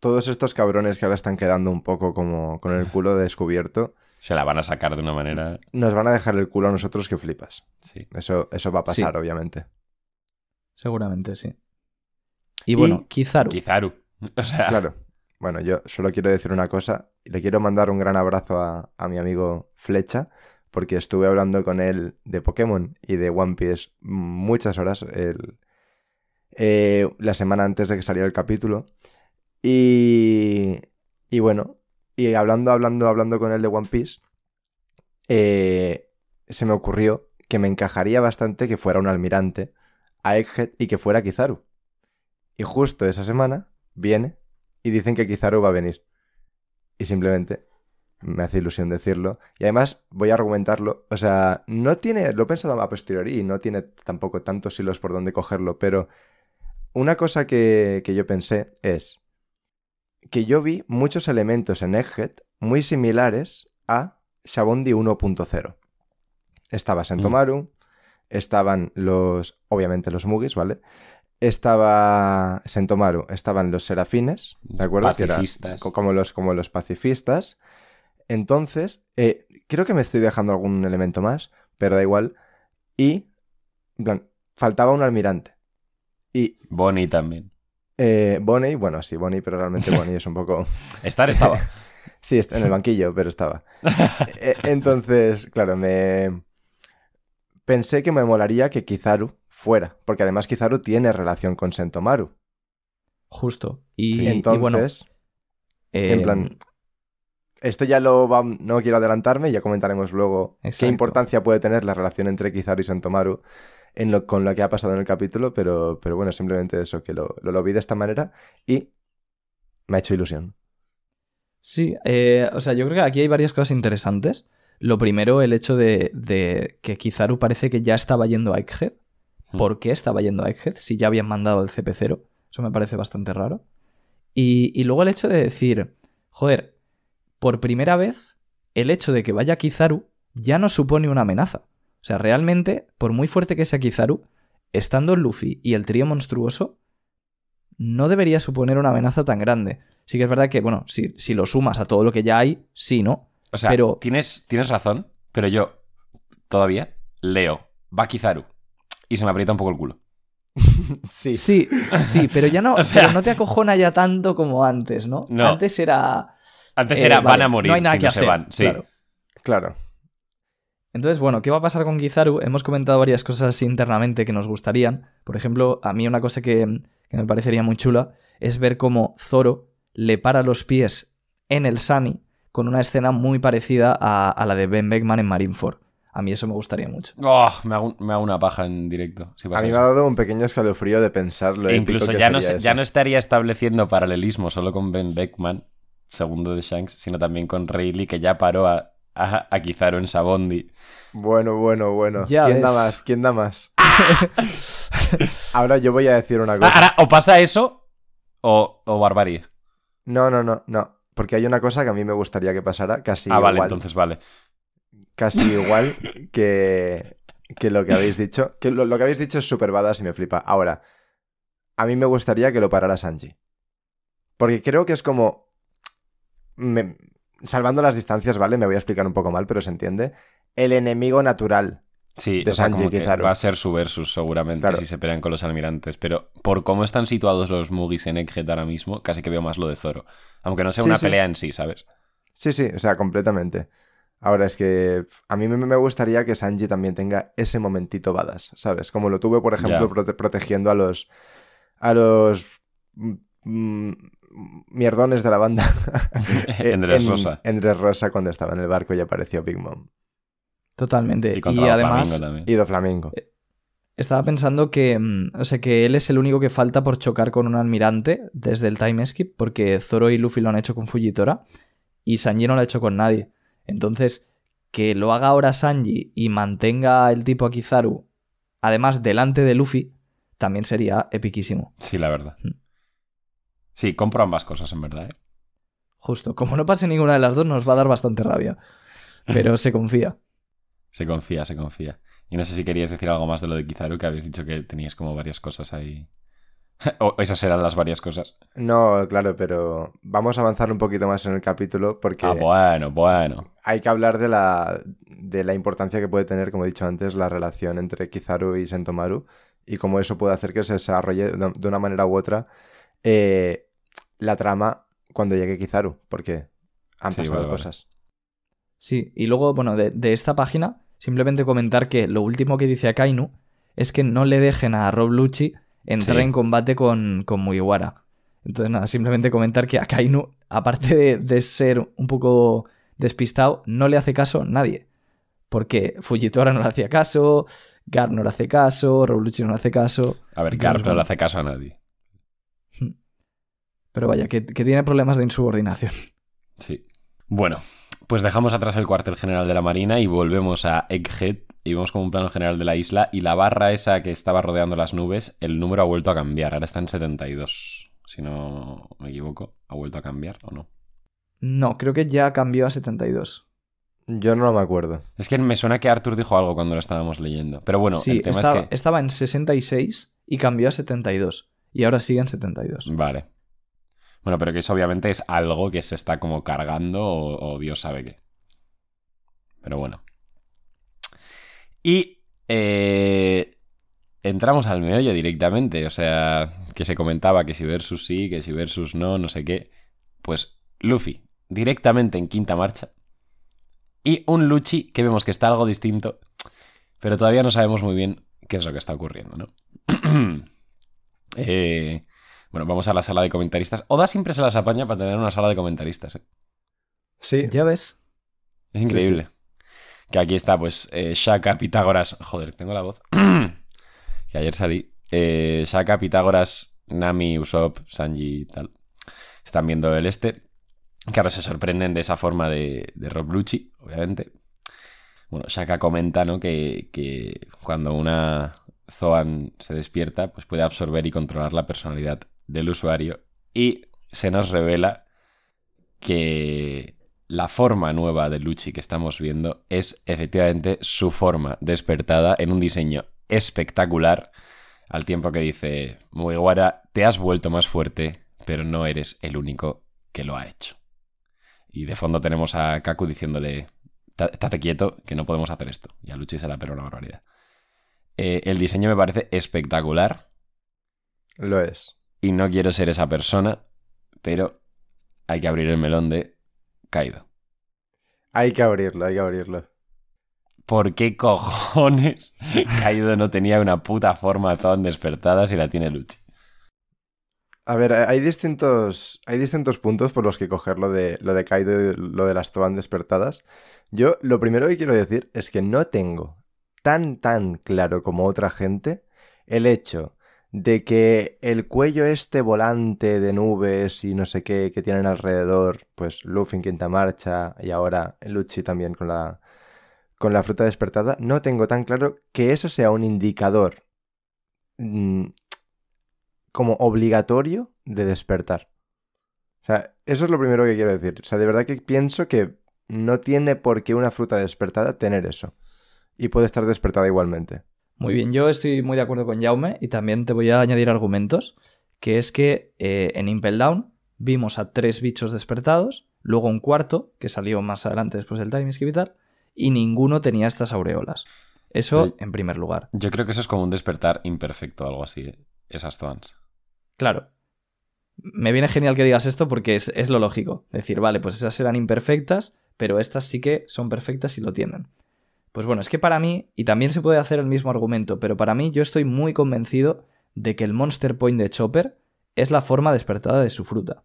todos estos cabrones que ahora están quedando un poco como con el culo descubierto, se la van a sacar de una manera. nos van a dejar el culo a nosotros que flipas. Sí. Eso, eso va a pasar, Sí. obviamente. Seguramente sí. Y bueno, Y- Kizaru. Kizaru. O sea, Claro. Bueno, yo solo quiero decir una cosa. y Le quiero mandar un gran abrazo a, a mi amigo Flecha, porque estuve hablando con él de Pokémon y de One Piece muchas horas el- eh, la semana antes de que saliera el capítulo. Y, y bueno, y hablando, hablando, hablando con él de One Piece, eh, se me ocurrió que me encajaría bastante que fuera un almirante a Egghead y que fuera Kizaru. Y justo esa semana viene y dicen que Kizaru va a venir. Y simplemente me hace ilusión decirlo. Y además voy a argumentarlo. O sea, no tiene, lo he pensado a posteriori y no tiene tampoco tantos hilos por donde cogerlo, pero una cosa que, que yo pensé es que yo vi muchos elementos en Egghead muy similares a Shabondi 1.0. Estaba Sentomaru, estaban los, obviamente los Mugis, ¿vale? Estaba Sentomaru, estaban los serafines, ¿de acuerdo? Que era Pacifistas. co- como, los, como los pacifistas. Entonces, eh, creo que me estoy dejando algún elemento más, pero da igual. Y, en plan, faltaba un almirante. Y Bonnie también. Eh, Bonnie, bueno, sí, Bonnie, pero realmente Bonnie es un poco... Estar estaba. Sí, está en el banquillo, pero estaba. Eh, Entonces, claro, me... Pensé que me molaría que Kizaru fuera, porque además Kizaru tiene relación con Sentomaru. Justo. Y, Sí. y Entonces, bueno, en eh, plan, esto ya lo va... no quiero adelantarme, ya comentaremos luego qué importancia puede tener la relación entre Kizaru y Sentomaru en lo, con lo que ha pasado en el capítulo, pero, pero bueno, simplemente eso, que lo, lo, lo vi de esta manera y me ha hecho ilusión. Sí, eh, o sea, yo creo que aquí hay varias cosas interesantes. Lo primero, el hecho de, de que Kizaru parece que ya estaba yendo a Egghead. Hmm. ¿Por qué estaba yendo a Egghead si ya habían mandado el CP0? Eso me parece bastante raro. Y, y luego el hecho de decir, joder, por primera vez, el hecho de que vaya Kizaru ya no supone una amenaza. O sea, realmente, por muy fuerte que sea Kizaru, estando Luffy y el trío monstruoso, no debería suponer una amenaza tan grande. Sí que es verdad que, bueno, si, si lo sumas a todo lo que ya hay, sí, ¿no? O sea, Pero- tienes, tienes razón, pero yo todavía leo va Kizaru y se me aprieta un poco el culo. Sí. Sí, sí, pero ya no, O sea- pero no te acojona ya tanto como antes, ¿no? No. Antes era. Antes eh, era vale, van a morir No hay nada si que no hacer. se van. Sí. claro. Claro. Entonces, bueno, ¿qué va a pasar con Kizaru? Hemos comentado varias cosas así internamente que nos gustarían. Por ejemplo, a mí una cosa que, que me parecería muy chula es ver cómo Zoro le para los pies en el Sunny con una escena muy parecida a, a la de Ben Beckman en Marineford. A mí eso me gustaría mucho. Oh, me, hago, me hago una paja en directo. si A mí me ha dado un pequeño escalofrío de pensar lo E incluso ya no, ya no estaría estableciendo paralelismo solo con Ben Beckman, segundo de Shanks, sino también con Rayleigh, que ya paró a, a, a Kizaru en Sabondi. Bueno, bueno, bueno. Ya ¿Quién da más? ¿Quién da más? Ahora yo voy a decir una Ah, cosa. ahora, o pasa eso o, o barbarie. No, no, no, no. Porque hay una cosa que a mí me gustaría que pasara casi ah, vale, entonces vale. Casi igual que, que lo que habéis dicho. Que lo, lo que habéis dicho es súper badass y me flipa. Ahora, a mí me gustaría que lo parara Sanji. Porque creo que es como... me- salvando las distancias, ¿vale? Me voy a explicar un poco mal, pero se entiende. El enemigo natural. Sí, de o sea, Sanji como que va a ser su versus seguramente Claro. si se pelean con los almirantes. Pero por cómo están situados los Mugis en Egghead ahora mismo, casi que veo más lo de Zoro. Aunque no sea Sí, una sí. pelea en sí, ¿sabes? Sí, sí, o sea, completamente. Ahora es que a mí me, me gustaría que Sanji también tenga ese momentito badass, ¿sabes? Como lo tuve, por ejemplo, prote- protegiendo a los. a los. Mierdones de la banda. Eh, en en Dressrosa. En Dressrosa cuando estaba en el barco y apareció Big Mom. Totalmente. Y Y, además, Flamingo también. Y Doflamingo. estaba pensando que, mm, o sea, que él es el único que falta por chocar con un almirante desde el time skip, porque Zoro y Luffy lo han hecho con Fujitora y Sanji no lo ha hecho con nadie. Entonces, que lo haga ahora Sanji y mantenga el tipo a Kizaru, además delante de Luffy, también sería epiquísimo. Sí, la verdad. Mm. Sí, compro ambas cosas, en verdad. ¿eh? Justo. Como no pase ninguna de las dos, nos va a dar bastante rabia. Pero se confía. Se confía, se confía. Y no sé si querías decir algo más de lo de Kizaru, que habéis dicho que teníais como varias cosas ahí. o esas eran las varias cosas. No, claro, pero vamos a avanzar un poquito más en el capítulo porque Ah, bueno, bueno. hay que hablar de la, de la importancia que puede tener, como he dicho antes, la relación entre Kizaru y Sentomaru y cómo eso puede hacer que se desarrolle de de una manera u otra eh, la trama cuando llegue Kizaru, porque han Sí, pasado vale, vale. cosas. Sí, y luego, bueno, de, de esta página, simplemente comentar que lo último que dice Akainu es que no le dejen a Rob Lucci entrar Sí. en combate con, con Mugiwara. Entonces, nada, simplemente comentar que Akainu, aparte de, de ser un poco despistado, no le hace caso nadie. Porque Fujitora no le hacía caso, Gar no le hace caso, Rob Lucci no le hace caso. A ver, Garp no le hace caso a nadie. Pero vaya, que, que tiene problemas de insubordinación. Sí. Bueno, pues dejamos atrás el cuartel general de la Marina y volvemos a Egghead y vemos como un plano general de la isla y la barra esa que estaba rodeando las nubes, el número ha vuelto a cambiar, ahora está en 72, si no me equivoco, ha vuelto a cambiar o no. No, creo que ya cambió a 72. Yo no me acuerdo. Es que me suena que Arthur dijo algo cuando lo estábamos leyendo, pero bueno, sí, el tema estaba, es que... estaba en 66 y cambió a 72. Y ahora sigue en 72. Vale. Bueno, pero que eso obviamente es algo que se está como cargando o, Dios sabe qué. Pero bueno. Y eh, entramos al meollo directamente. O sea, que se comentaba que si versus sí, que si versus no, no sé qué. Pues Luffy, directamente en quinta marcha. Y un Luchi que vemos que está algo distinto. Pero todavía no sabemos muy bien qué es lo que está ocurriendo, ¿no? eh, bueno, vamos a la sala de comentaristas. Oda siempre se las apaña para tener una sala de comentaristas. ¿eh? Sí, Ya ves. Es increíble. Que aquí está, pues, eh, Shaka, Pitágoras. Joder, tengo la voz. que ayer salí. Eh, Shaka, Pitágoras, Nami, Usopp, Sanji y tal. Están viendo el este. Claro, se sorprenden de esa forma de, de Rob Lucci, obviamente. Bueno, Shaka comenta, ¿no? Que, que cuando una Zoan se despierta, pues puede absorber y controlar la personalidad del usuario. Y se nos revela que la forma nueva de Lucci que estamos viendo es efectivamente su forma despertada en un diseño espectacular. Al tiempo que dice, Mugiwara, te has vuelto más fuerte, pero no eres el único que lo ha hecho. Y de fondo tenemos a Kaku diciéndole, "Ta- estate quieto, que no podemos hacer esto. Y a Lucci se la pela una barbaridad. Eh, el diseño me parece espectacular lo es. Y no quiero ser esa persona, pero hay que abrir el melón de Kaido. Hay que abrirlo, hay que abrirlo. ¿Por qué cojones Kaido no tenía una puta forma Zoan despertada si la tiene Lucci? A ver, hay distintos, hay distintos puntos por los que coger lo de, lo de Kaido y lo de las Zoan despertadas. Yo lo primero que quiero decir es que no tengo tan, tan claro como otra gente el hecho de que el cuello este volante de nubes y no sé qué que tienen alrededor, pues Luffy en quinta marcha y ahora Lucci también con la, con la fruta despertada, no tengo tan claro que eso sea un indicador mm, como obligatorio de despertar. O sea, eso es lo primero que quiero decir. O sea, de verdad que pienso que no tiene por qué una fruta despertada tener eso. Y puede estar despertada igualmente. Muy bien, yo estoy muy de acuerdo con Jaume y también te voy a añadir argumentos, que es que eh, en Impel Down vimos a tres bichos despertados, luego un cuarto, que salió más adelante después del time skip y tal, y ninguno tenía estas aureolas. Eso en primer lugar. Yo creo que eso es como un despertar imperfecto algo así, esas zonas. Claro. Me viene genial que digas esto porque es, es lo lógico. Decir, vale, pues esas eran imperfectas, pero estas sí que son perfectas y lo tienen. Pues bueno, es que para mí, y también se puede hacer el mismo argumento, pero para mí yo estoy muy convencido de que el Monster Point de Chopper es la forma despertada de su fruta.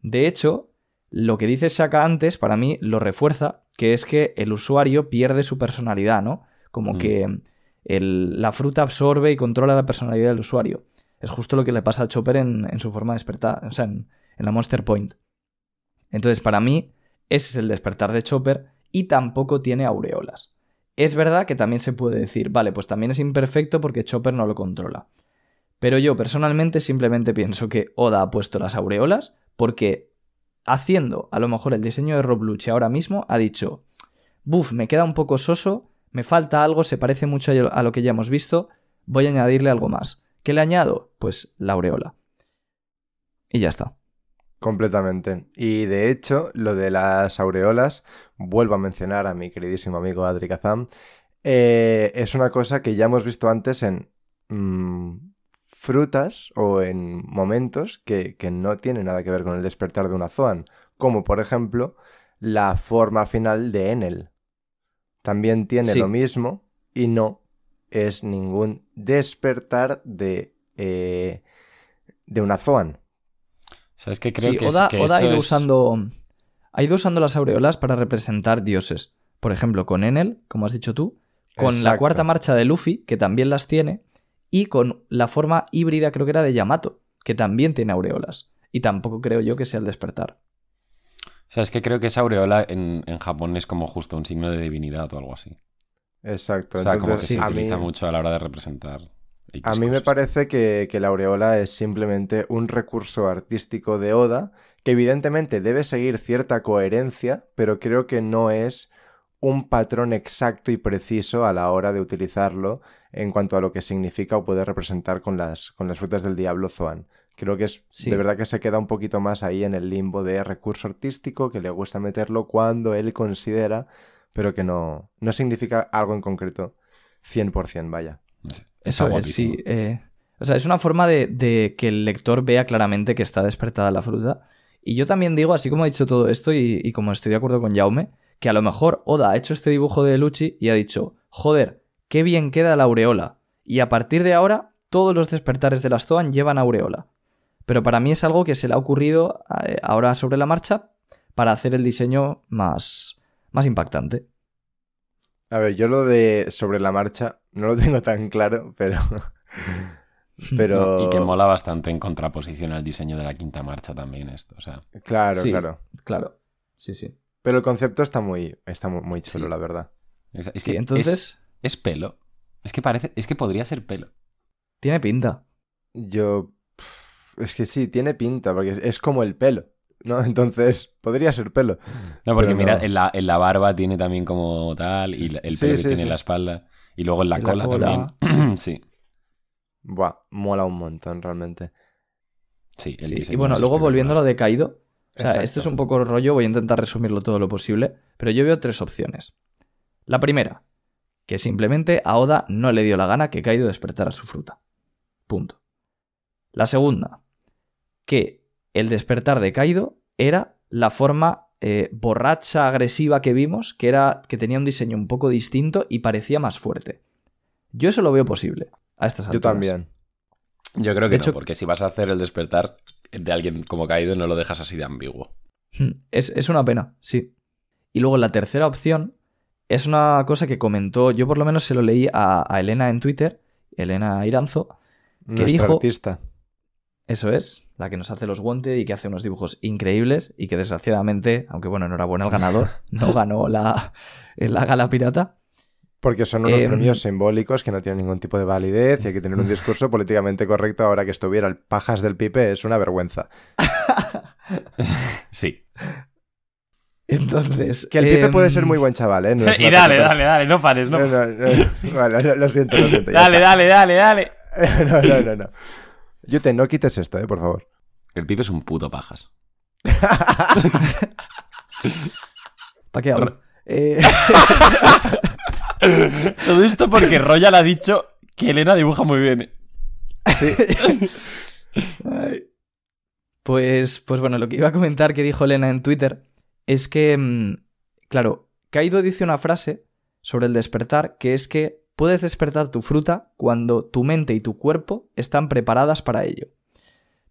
De hecho, lo que dice Shaka antes, para mí, lo refuerza, que es que el usuario pierde su personalidad, ¿no? Como Mm. que el- la fruta absorbe y controla la personalidad del usuario. Es justo lo que le pasa a Chopper en, en su forma despertada, o sea, en, en la Monster Point. Entonces, para mí, ese es el despertar de Chopper y tampoco tiene aureolas. Es verdad que también se puede decir, vale, pues también es imperfecto porque Chopper no lo controla. Pero yo personalmente simplemente pienso que Oda ha puesto las aureolas porque haciendo a lo mejor el diseño de Rob ahora mismo ha dicho, buf, me queda un poco soso, me falta algo, se parece mucho a lo que ya hemos visto, voy a añadirle algo más. ¿Qué le añado? Pues la aureola. Y ya está. Completamente. Y de hecho, lo de las aureolas, vuelvo a mencionar a mi queridísimo amigo Adri Kazam, eh, es una cosa que ya hemos visto antes en mm, frutas o en momentos que, que, no tienen nada que ver con el despertar de una Zoan, como por ejemplo la forma final de Enel. También tiene Sí. lo mismo y no es ningún despertar de, eh, de una Zoan. ¿Sabes qué? Creo Sí, que, Oda, es, que Oda ha ido es- usando. Ha ido usando las aureolas para representar dioses. Por ejemplo, con Enel, como has dicho tú, con la cuarta marcha de Luffy, que también las tiene, y con la forma híbrida, creo que era de Yamato, que también tiene aureolas. Y tampoco creo yo que sea el despertar. ¿Sabes qué? Creo que esa aureola en, en Japón es como justo un signo de divinidad o algo así. Exacto. O sea, como que se utiliza mí- mucho a la hora de representar. X A mí me parece que, que la aureola es simplemente un recurso artístico de Oda que evidentemente debe seguir cierta coherencia, pero creo que no es un patrón exacto y preciso a la hora de utilizarlo en cuanto a lo que significa o puede representar con las, con las frutas del diablo Zoan. Creo que es Sí. de verdad que se queda un poquito más ahí en el limbo de recurso artístico, que le gusta meterlo cuando él considera, pero que no, no significa algo en concreto 100%, vaya. Eso es, sí. eh, o sea, es una forma de, de que el lector vea claramente que está despertada la fruta. Y yo también digo, así como he dicho todo esto y, y como estoy de acuerdo con Jaume, que a lo mejor Oda ha hecho este dibujo de Lucci y ha dicho, joder, qué bien queda la aureola. Y a partir de ahora, todos los despertares de las Zoan llevan aureola. Pero para mí es algo que se le ha ocurrido eh, ahora sobre la marcha para hacer el diseño más, más impactante. A ver, yo lo de sobre la marcha no lo tengo tan claro, pero. pero. No, y que mola bastante en contraposición al diseño de la quinta marcha también esto. O sea, Claro, Sí. claro. Claro, sí, sí. Pero el concepto está muy, está muy, muy chulo, Sí. la verdad. es, Sí, que entonces, es, es pelo. Es que parece, es que podría ser pelo. tiene pinta. Yo. Es que sí, tiene pinta, porque es como el pelo, ¿no? Entonces, podría ser pelo. No, porque mira, no. En, la, en la barba tiene también como tal, y el pelo sí, que tiene sí. en la espalda, y luego en la En la cola, también. sí, Buah, mola un montón, realmente. sí. el Sí, diseño Y bueno, luego volviendo a lo de Kaido, o sea, Exacto. esto es un poco rollo, voy a intentar resumirlo todo lo posible, pero yo veo tres opciones. La primera, que simplemente a Oda no le dio la gana que Kaido despertara su fruta. Punto. La segunda, que el despertar de Kaido era la forma eh, borracha, agresiva que vimos, que, era, que tenía un diseño un poco distinto y parecía más fuerte. Yo eso lo veo posible a estas Yo alturas. también. Yo creo que De no, hecho- porque si vas a hacer el despertar de alguien como caído, no lo dejas así de ambiguo. Hmm, Es, es una pena, sí. Y luego la tercera opción es una cosa que comentó, yo por lo menos se lo leí a, a Elena en Twitter, Elena Iranzo, Nuestro dijo- artista. Eso es, la que nos hace los Wanted y que hace unos dibujos increíbles y que desgraciadamente, aunque bueno, enhorabuena al ganador, no ganó la, en la gala pirata. Porque son unos Em, premios simbólicos que no tienen ningún tipo de validez y hay que tener un discurso políticamente correcto ahora que estuviera el pajas del pipe es una vergüenza. Sí. Entonces... Que el pipe em, puede ser muy buen chaval, ¿eh? No es y dale, dale, dale, no pares, no. No, no, no, Vale, lo, lo siento, lo siento. Dale, dale, dale, dale. No, no, no, no. Yute, no quites esto, ¿eh? Por favor. El pibe es un puto pajas. ¿Para qué hablo? Eh, Todo esto porque Royal ha dicho que Elena dibuja muy bien. Pues, pues bueno, lo que iba a comentar que dijo Elena en Twitter es que, mm, claro, Kaido dice una frase sobre el despertar que es que puedes despertar tu fruta cuando tu mente y tu cuerpo están preparadas para ello.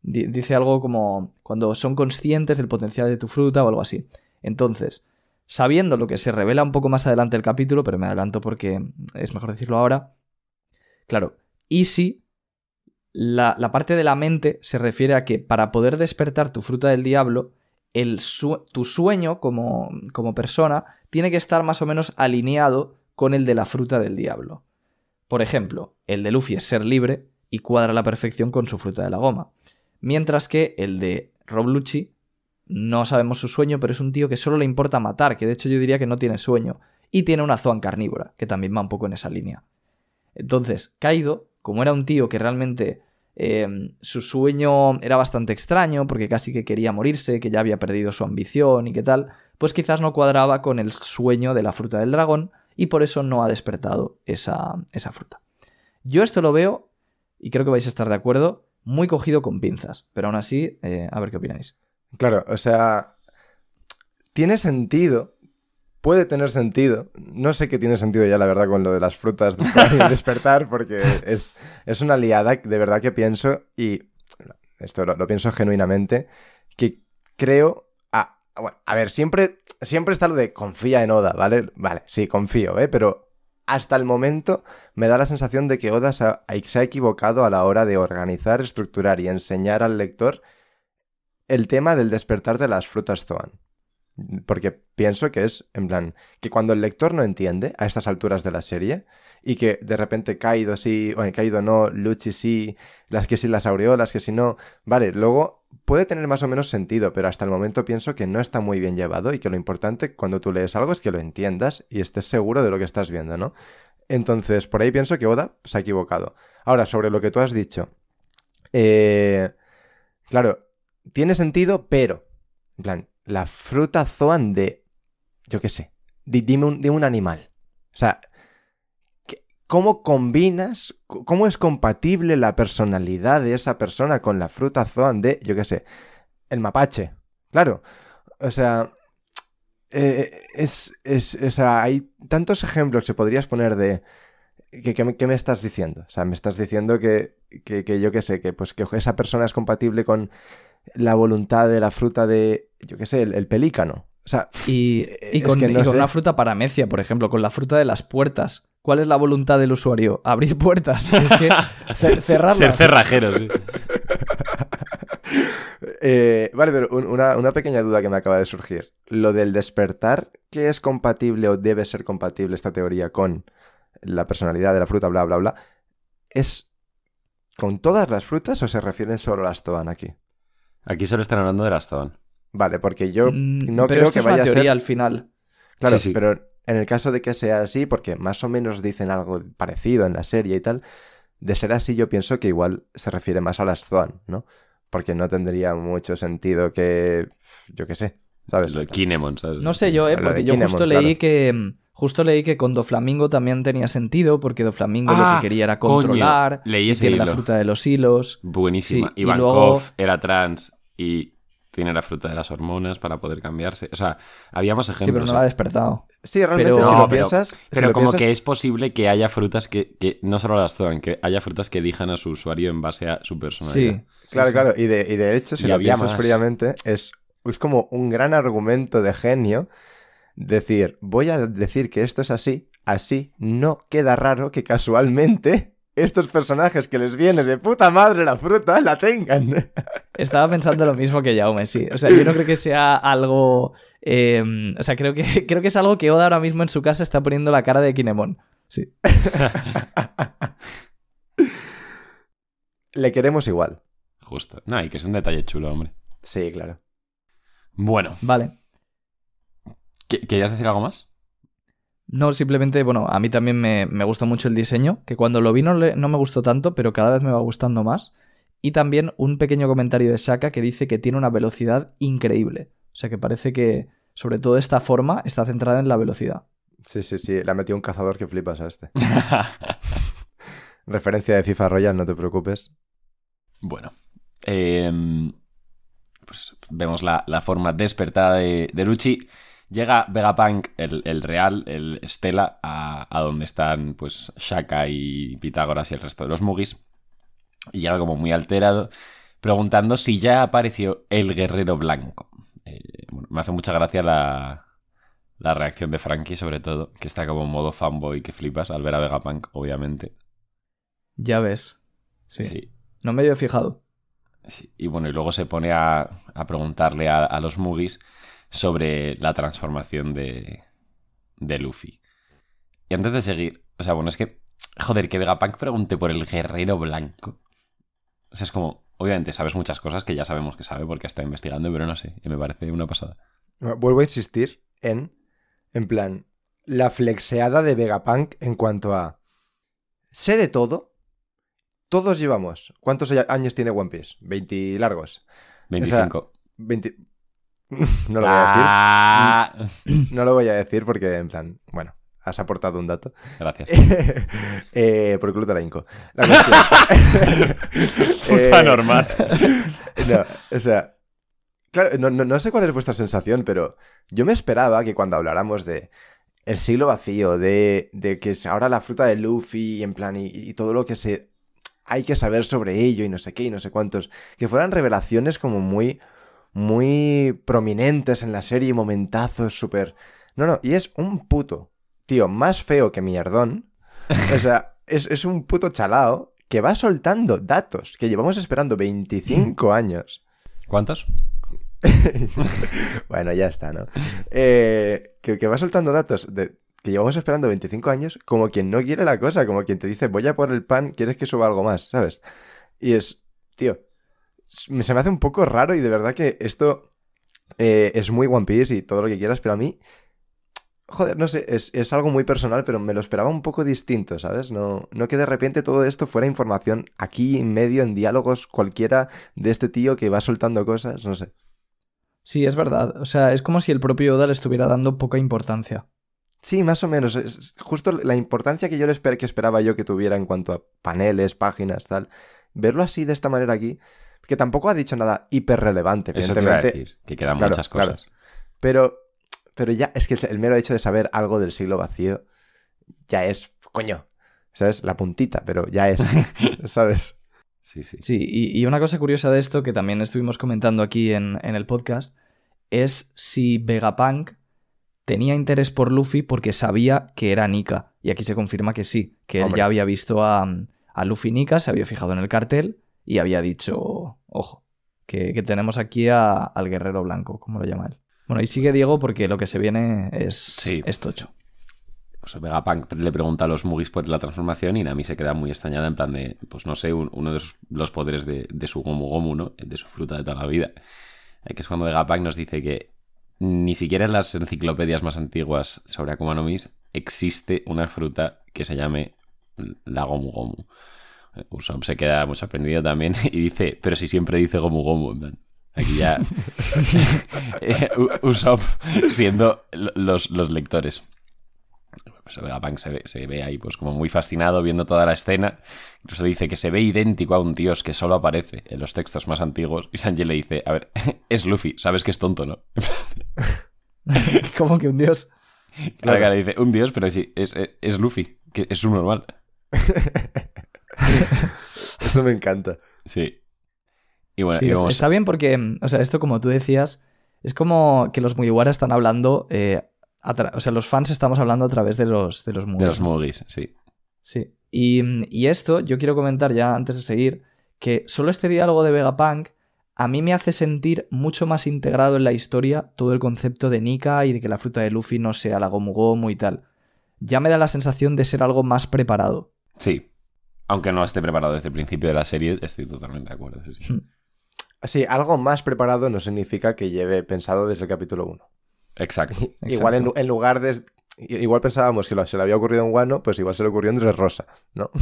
Di- Dice algo como cuando son conscientes del potencial de tu fruta o algo así. Entonces, sabiendo lo que se revela un poco más adelante el capítulo, pero me adelanto porque es mejor decirlo ahora. Claro, y si la, parte de la mente se refiere a que para poder despertar tu fruta del diablo, el tu sueño como, como persona tiene que estar más o menos alineado con el de la fruta del diablo. Por ejemplo, el de Luffy es ser libre y cuadra a la perfección con su fruta de la goma. Mientras que el de Rob Lucci no sabemos su sueño, pero es un tío que solo le importa matar, que de hecho yo diría que no tiene sueño. Y tiene una Zoan carnívora, que también va un poco en esa línea. Entonces, Kaido, como era un tío que realmente eh, su sueño era bastante extraño, porque casi que quería morirse, que ya había perdido su ambición y qué tal, pues quizás no cuadraba con el sueño de la fruta del dragón y por eso no ha despertado esa, esa fruta. Yo esto lo veo, y creo que vais a estar de acuerdo, muy cogido con pinzas, pero aún así, eh, a ver qué opináis. Claro, o sea, tiene sentido, puede tener sentido. No sé qué tiene sentido ya, la verdad, con lo de las frutas de despertar, porque es, es una liada de verdad que pienso, y esto lo, lo pienso genuinamente, que creo... ah, bueno, a ver, siempre, siempre está lo de confía en Oda, ¿vale? Vale, sí, confío, ¿eh? Pero hasta el momento me da la sensación de que Oda se ha, se ha equivocado a la hora de organizar, estructurar y enseñar al lector el tema del despertar de las frutas Zoan. Porque pienso que es, en plan, que cuando el lector no entiende a estas alturas de la serie y que de repente Kaido sí, bueno, Kaido no, Luchi sí, las que sí las aureolas, que si no, vale, luego puede tener más o menos sentido, pero hasta el momento pienso que no está muy bien llevado y que lo importante cuando tú lees algo es que lo entiendas y estés seguro de lo que estás viendo, ¿no? Entonces, por ahí pienso que Oda se ha equivocado. Ahora, sobre lo que tú has dicho, eh, claro, tiene sentido, pero, en plan, la fruta Zoan de, yo qué sé, di- dime un, dime un animal. O sea, ¿qué- ¿cómo combinas, cómo es compatible la personalidad de esa persona con la fruta Zoan de, yo qué sé, el mapache? Claro, o sea, eh, es, es, o sea, hay tantos ejemplos que podrías poner de... ¿Qué, qué me, qué me estás diciendo? O sea, me estás diciendo que, que, que yo qué sé, que, pues, que esa persona es compatible con la voluntad de la fruta de, yo qué sé, el, el pelícano. O sea, Y, Eh, con, no y con una fruta paramecia, por ejemplo, con la fruta de las puertas. ¿Cuál es la voluntad del usuario? Abrir puertas. Es que ce- cerrarlas. Ser cerrajero, sí. eh, vale, pero un- una, una pequeña duda que me acaba de surgir. Lo del despertar, ¿qué es compatible o debe ser compatible esta teoría con la personalidad de la fruta, bla, bla, bla? ¿Es con todas las frutas o se refieren solo a las Toan aquí? Aquí solo están hablando de las Zoan. Vale, porque yo Mm, no pero creo esto que es una vaya a teoría ser... al final. Claro, Sí, sí. pero en el caso de que sea así, porque más o menos dicen algo parecido en la serie y tal, de ser así yo pienso que igual se refiere más a las Zoan, ¿no? Porque no tendría mucho sentido que, yo qué sé, ¿sabes? Lo de Kinemon, ¿sabes? No sé yo, ¿eh? Porque yo Kinemon, justo claro. leí que. mm, Justo leí que con Doflamingo también tenía sentido, porque Doflamingo lo Ah, que quería era coño, controlar. leí y ese tiene la fruta de los hilos. Buenísima. Sí, y Ivankov luego- era trans y tiene la fruta de las hormonas para poder cambiarse. O sea, había más Sí, ejemplos. pero no la ha ¿eh? despertado. Sí, realmente Pero- si No, lo pero- piensas... si Pero lo como piensas- que es posible que haya frutas que, que no solo las Zoan, que haya frutas que elijan a su usuario en base a su personalidad. Sí. sí, Claro, sí. claro, y de, y de hecho, si Y lo piensas más. fríamente, es, es como un gran argumento de genio decir, voy a decir que esto es así, así no queda raro que casualmente estos personajes que les viene de puta madre la fruta la tengan. Estaba pensando lo mismo que Jaume, sí. O sea, yo no creo que sea algo. eh, o sea, creo que, creo que es algo que Oda ahora mismo en su casa está poniendo la cara de Kinemon. Sí. Le queremos igual. Justo. No, y que es un detalle chulo, hombre. Sí, claro. Bueno, Vale. ¿qu- ¿querías decir algo más? No, simplemente, bueno, a mí también me, me gusta mucho el diseño, que cuando lo vi no, le- no me gustó tanto, pero cada vez me va gustando más. Y también un pequeño comentario de Saka que dice que tiene una velocidad increíble. O sea que parece que, sobre todo esta forma, está centrada en la velocidad. Sí, sí, sí. Le ha metido un cazador que flipas a este. Referencia de FIFA Royal, no te preocupes. Bueno, em, pues vemos la, la forma despertada de, de Luchi. Llega Vegapunk, el, el real, el Stella, a, a donde están pues Shaka y Pitágoras y el resto de los Mugis. Y llega como muy alterado, preguntando si ya apareció el guerrero blanco. Eh, bueno, me hace mucha gracia la, la reacción de Frankie, sobre todo, que está como en modo fanboy que flipas al ver a Vegapunk, obviamente. Ya ves. Sí. sí. No me había fijado. Sí, y bueno, y luego se pone a, a preguntarle a, a los Mugis sobre la transformación de, de Luffy. Y antes de seguir, o sea, bueno, es que, joder, que Vegapunk pregunte por el guerrero blanco. O sea, es como, obviamente sabes muchas cosas que ya sabemos que sabe porque está investigando, pero no sé, y me parece una pasada. Vuelvo a insistir en, en plan, la flexeada de Vegapunk en cuanto a... Sé de todo. Todos llevamos. ¿Cuántos años tiene One Piece? 20 largos. 25. 20... no lo voy a Ah, decir. No lo voy a decir porque, en plan, bueno, has aportado un dato. Gracias. eh, por culo te la hinco. La cuestión- Puta Eh, normal. No, o sea, claro, no, no- no sé cuál es vuestra sensación, pero yo me esperaba que cuando habláramos de el siglo vacío, de, de que es ahora la fruta de Luffy, en plan, y, y todo lo que se hay que saber sobre ello y no sé qué y no sé cuántos, que fueran revelaciones como muy, muy prominentes en la serie, momentazos súper... No, no, y es un puto tío más feo que mierdón. O sea, es, es un puto chalao que va soltando datos que llevamos esperando 25 años. ¿Cuántos? bueno, ya está, ¿no? Eh, que, que va soltando datos de, que llevamos esperando 25 años como quien no quiere la cosa, como quien te dice, voy a por el pan, ¿quieres que suba algo más? ¿Sabes? Y es, tío, se me hace un poco raro y de verdad que esto eh, es muy One Piece y todo lo que quieras, pero a mí, joder, no sé, es, es algo muy personal, pero me lo esperaba un poco distinto, ¿sabes? No, no que de repente todo esto fuera información aquí en medio, en diálogos cualquiera de este tío que va soltando cosas, no sé. Sí, es verdad. O sea, es como si el propio Oda le estuviera dando poca importancia. Sí, más o menos. Es justo la importancia que yo le esper que esperaba yo que tuviera en cuanto a paneles, páginas, tal. Verlo así de esta manera aquí, que tampoco ha dicho nada hiper relevante, Eso te iba a evidentemente. decir, que quedan Claro, muchas claro. cosas. Pero, pero ya, es que el mero hecho de saber algo del siglo vacío ya es, coño, ¿sabes? La puntita, pero ya es, ¿sabes? Sí, sí. Sí, y, y una cosa curiosa de esto que también estuvimos comentando aquí en, en el podcast es si Vegapunk tenía interés por Luffy porque sabía que era Nika. Y aquí se confirma que sí, que él Hombre. ya había visto a, a Luffy Nika, se había fijado en el cartel y había dicho, ojo, que, que tenemos aquí a- al guerrero blanco, como lo llama él. Bueno, y sigue Diego porque lo que se viene es, Sí. es tocho. Pues Vegapunk le pregunta a los Mugis por la transformación y Nami se queda muy extrañada en plan de, pues no sé, un- uno de sus- los poderes de, de su Gomu Gomu, ¿no? De su fruta de toda la vida. Que es cuando Vegapunk nos dice que ni siquiera en las enciclopedias más antiguas sobre Akuma no Mis existe una fruta que se llame la Gomu Gomu. Usopp se queda muy sorprendido también y dice, pero si siempre dice Gomu Gomu, en plan. Aquí ya Usopp siendo lo- los, los lectores. Pues se ve, se ve ahí pues como muy fascinado viendo toda la escena. Incluso dice que se ve idéntico a un dios que solo aparece en los textos más antiguos. Y Sanji le dice, a ver, es Luffy, sabes que es tonto, ¿no? como que un dios. Claro, claro, dice, un dios, pero sí, es, es, es Luffy, que es un normal. Eso me encanta. Sí. Y bueno, Sí, y está- vamos- está bien porque, mm, o sea, esto como tú decías, es como que los Mugiwara están hablando, eh, a tra- o sea, los fans estamos hablando a través de los, de los de los. Mugis, sí. Sí. Y, y esto yo quiero comentar ya antes de seguir que solo este diálogo de Vegapunk a mí me hace sentir mucho más integrado en la historia todo el concepto de Nika y de que la fruta de Luffy no sea la Gomu Gomu y tal. Ya me da la sensación de ser algo más preparado. Sí. Aunque no esté preparado desde el principio de la serie, estoy totalmente de acuerdo. Sí, sí. Hmm. Sí, algo más preparado no significa que lleve pensado desde el capítulo 1. Exacto. Igual en, en lugar de... Igual pensábamos que lo- se le había ocurrido en Wano, pues igual se le ocurrió en Dressrosa, ¿no?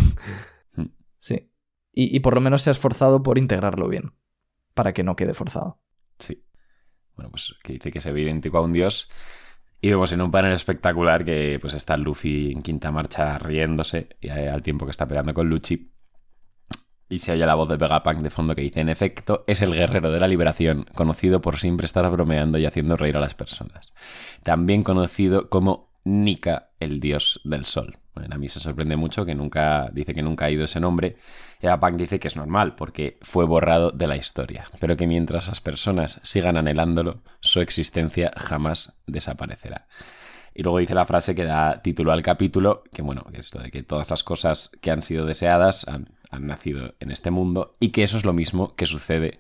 Sí. Y, y por lo menos se ha esforzado por integrarlo bien. Para que no quede forzado. Sí. Bueno, pues que dice que se ve idéntico a un dios. Y vemos en un panel espectacular que pues está Luffy en quinta marcha riéndose y, eh, al tiempo que está peleando con Luchi. Y se oye la voz de Vegapunk de fondo que dice, en efecto, es el guerrero de la liberación, conocido por siempre estar bromeando y haciendo reír a las personas. También conocido como Nika, el dios del sol. Bueno, a mí se sorprende mucho que nunca, dice que nunca ha ido ese nombre. Y Vegapunk dice que es normal, porque fue borrado de la historia, pero que mientras las personas sigan anhelándolo, su existencia jamás desaparecerá. Y luego dice la frase que da título al capítulo, que bueno, que es lo de que todas las cosas que han sido deseadas han, han nacido en este mundo, y que eso es lo mismo que sucede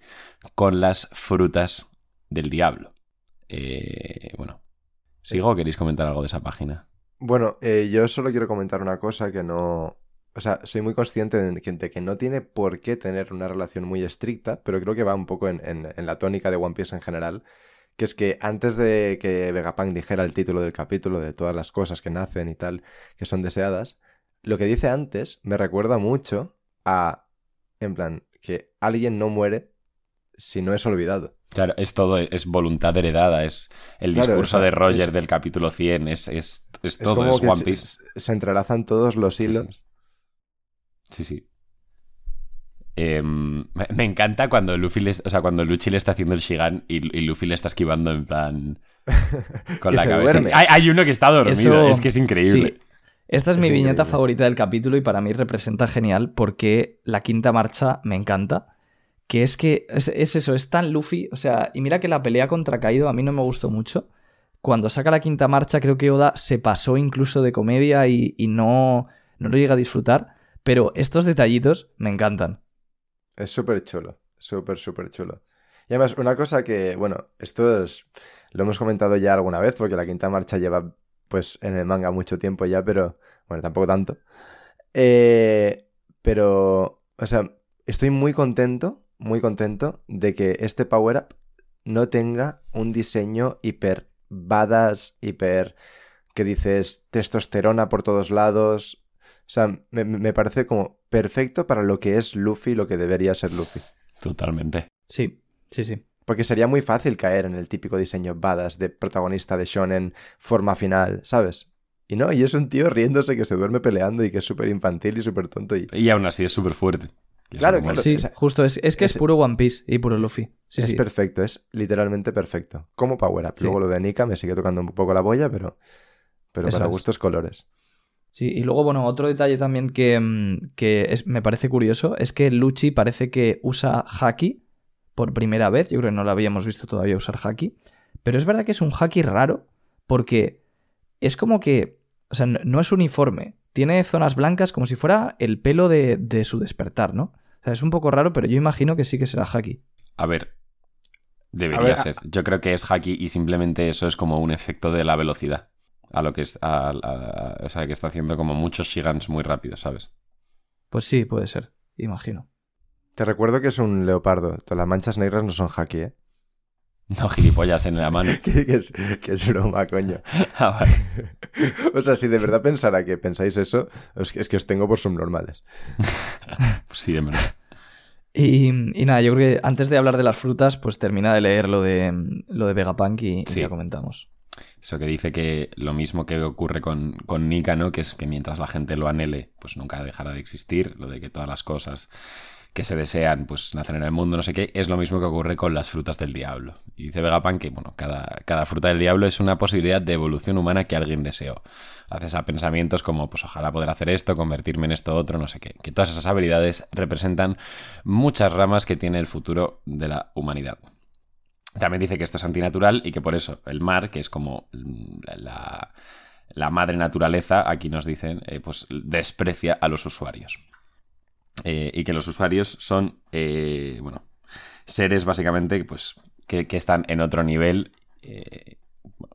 con las frutas del diablo. Eh, bueno, ¿sigo o queréis comentar algo de esa página? Bueno, eh, yo solo quiero comentar una cosa que no... O sea, soy muy consciente de que, no tiene por qué tener una relación muy estricta, pero creo que va un poco en- en la tónica de One Piece en general, que es que antes de que Vegapunk dijera el título del capítulo de todas las cosas que nacen y tal, que son deseadas, lo que dice antes me recuerda mucho a, en plan, que alguien no muere si no es olvidado. Claro, es todo, es voluntad heredada, es el Claro, discurso de Roger del capítulo 100, es, es, es Es todo, como es que One se- Piece. se, se entrelazan todos los Sí, sí. hilos. Sí, sí. Em, me, encanta cuando Luffy le, o sea, cuando Luchi le está haciendo el Shigan y, y Luffy le está esquivando en plan con la cabeza. Hay, hay uno que está dormido, Eso- es que es increíble. Sí. Esta es, Es mi viñeta favorita del capítulo y para mí representa genial porque la quinta marcha me encanta. Que es que es, es eso, es tan Luffy. O sea, y mira que la pelea contra Kaido a mí no me gustó mucho. Cuando saca la quinta marcha, creo que Oda se pasó incluso de comedia y, y no, no lo llega a disfrutar. Pero estos detallitos me encantan. Es súper chulo, súper, súper chulo. Y además, una cosa que, bueno, esto es- lo hemos comentado ya alguna vez, porque la quinta marcha lleva, pues, en el manga mucho tiempo ya, pero, bueno, tampoco tanto. Eh, pero, o sea, estoy muy contento, muy contento de que este power-up no tenga un diseño hiper badass, hiper, que dices, testosterona por todos lados. O sea, me, me parece como perfecto para lo que es Luffy, lo que debería ser Luffy. Totalmente. Sí, sí, sí. Porque sería muy fácil caer en el típico diseño badass de protagonista de shonen, forma final, ¿sabes? Y no, y es un tío riéndose que se duerme peleando y que es súper infantil y súper tonto. Y... Y aún así es súper fuerte. Claro, claro. Sí, justo. Es, es que es puro One Piece y puro Luffy. Sí, es sí. perfecto, es literalmente perfecto. Como power up. Sí. Luego lo de Nika me sigue tocando un poco la boya, pero, pero Eso para es. gustos colores. Sí, y luego, bueno, otro detalle también que, mm, que es- me parece curioso es que Luchi parece que usa Haki por primera vez. Yo creo que no lo habíamos visto todavía usar Haki. Pero es verdad que es un Haki raro porque es como que, o sea, no, no es uniforme. Tiene zonas blancas como si fuera el pelo de, de su despertar, ¿no? O sea, es un poco raro, pero yo imagino que sí que será Haki. A ver, debería A ver, ser. Yo creo que es haki y simplemente eso es como un efecto de la velocidad. A lo que es, a- a- o sea, que está haciendo como muchos Shigans muy rápidos, ¿sabes? Pues sí, puede ser, imagino. Te recuerdo que es un leopardo. Todas las manchas negras no son haki, ¿eh? No gilipollas en la mano. que, que es, que es broma, coño. Ah, vale. o sea, si de verdad pensara que pensáis eso, es que, es que os tengo por subnormales. Pues sí, en verdad. Y, y nada, yo creo que antes de hablar de las frutas, pues termina de leer lo de, lo de Vegapunk y, y Sí. ya comentamos. Eso que dice que lo mismo que ocurre con, con Nika, ¿no? Que es que mientras la gente lo anhele, pues nunca dejará de existir. Lo de que todas las cosas que se desean, pues nacen en el mundo, no sé qué, es lo mismo que ocurre con las frutas del diablo. Y dice Vegapunk que, bueno, cada, cada fruta del diablo es una posibilidad de evolución humana que alguien deseó. Haces a pensamientos como, pues ojalá poder hacer esto, convertirme en esto otro, no sé qué. Que todas esas habilidades representan muchas ramas que tiene el futuro de la humanidad. También dice que esto es antinatural y que por eso el mar, que es como la, la madre naturaleza, aquí nos dicen, eh, pues desprecia a los usuarios. Eh, y que los usuarios son, eh, bueno, seres básicamente pues, que, que están en otro nivel. eh,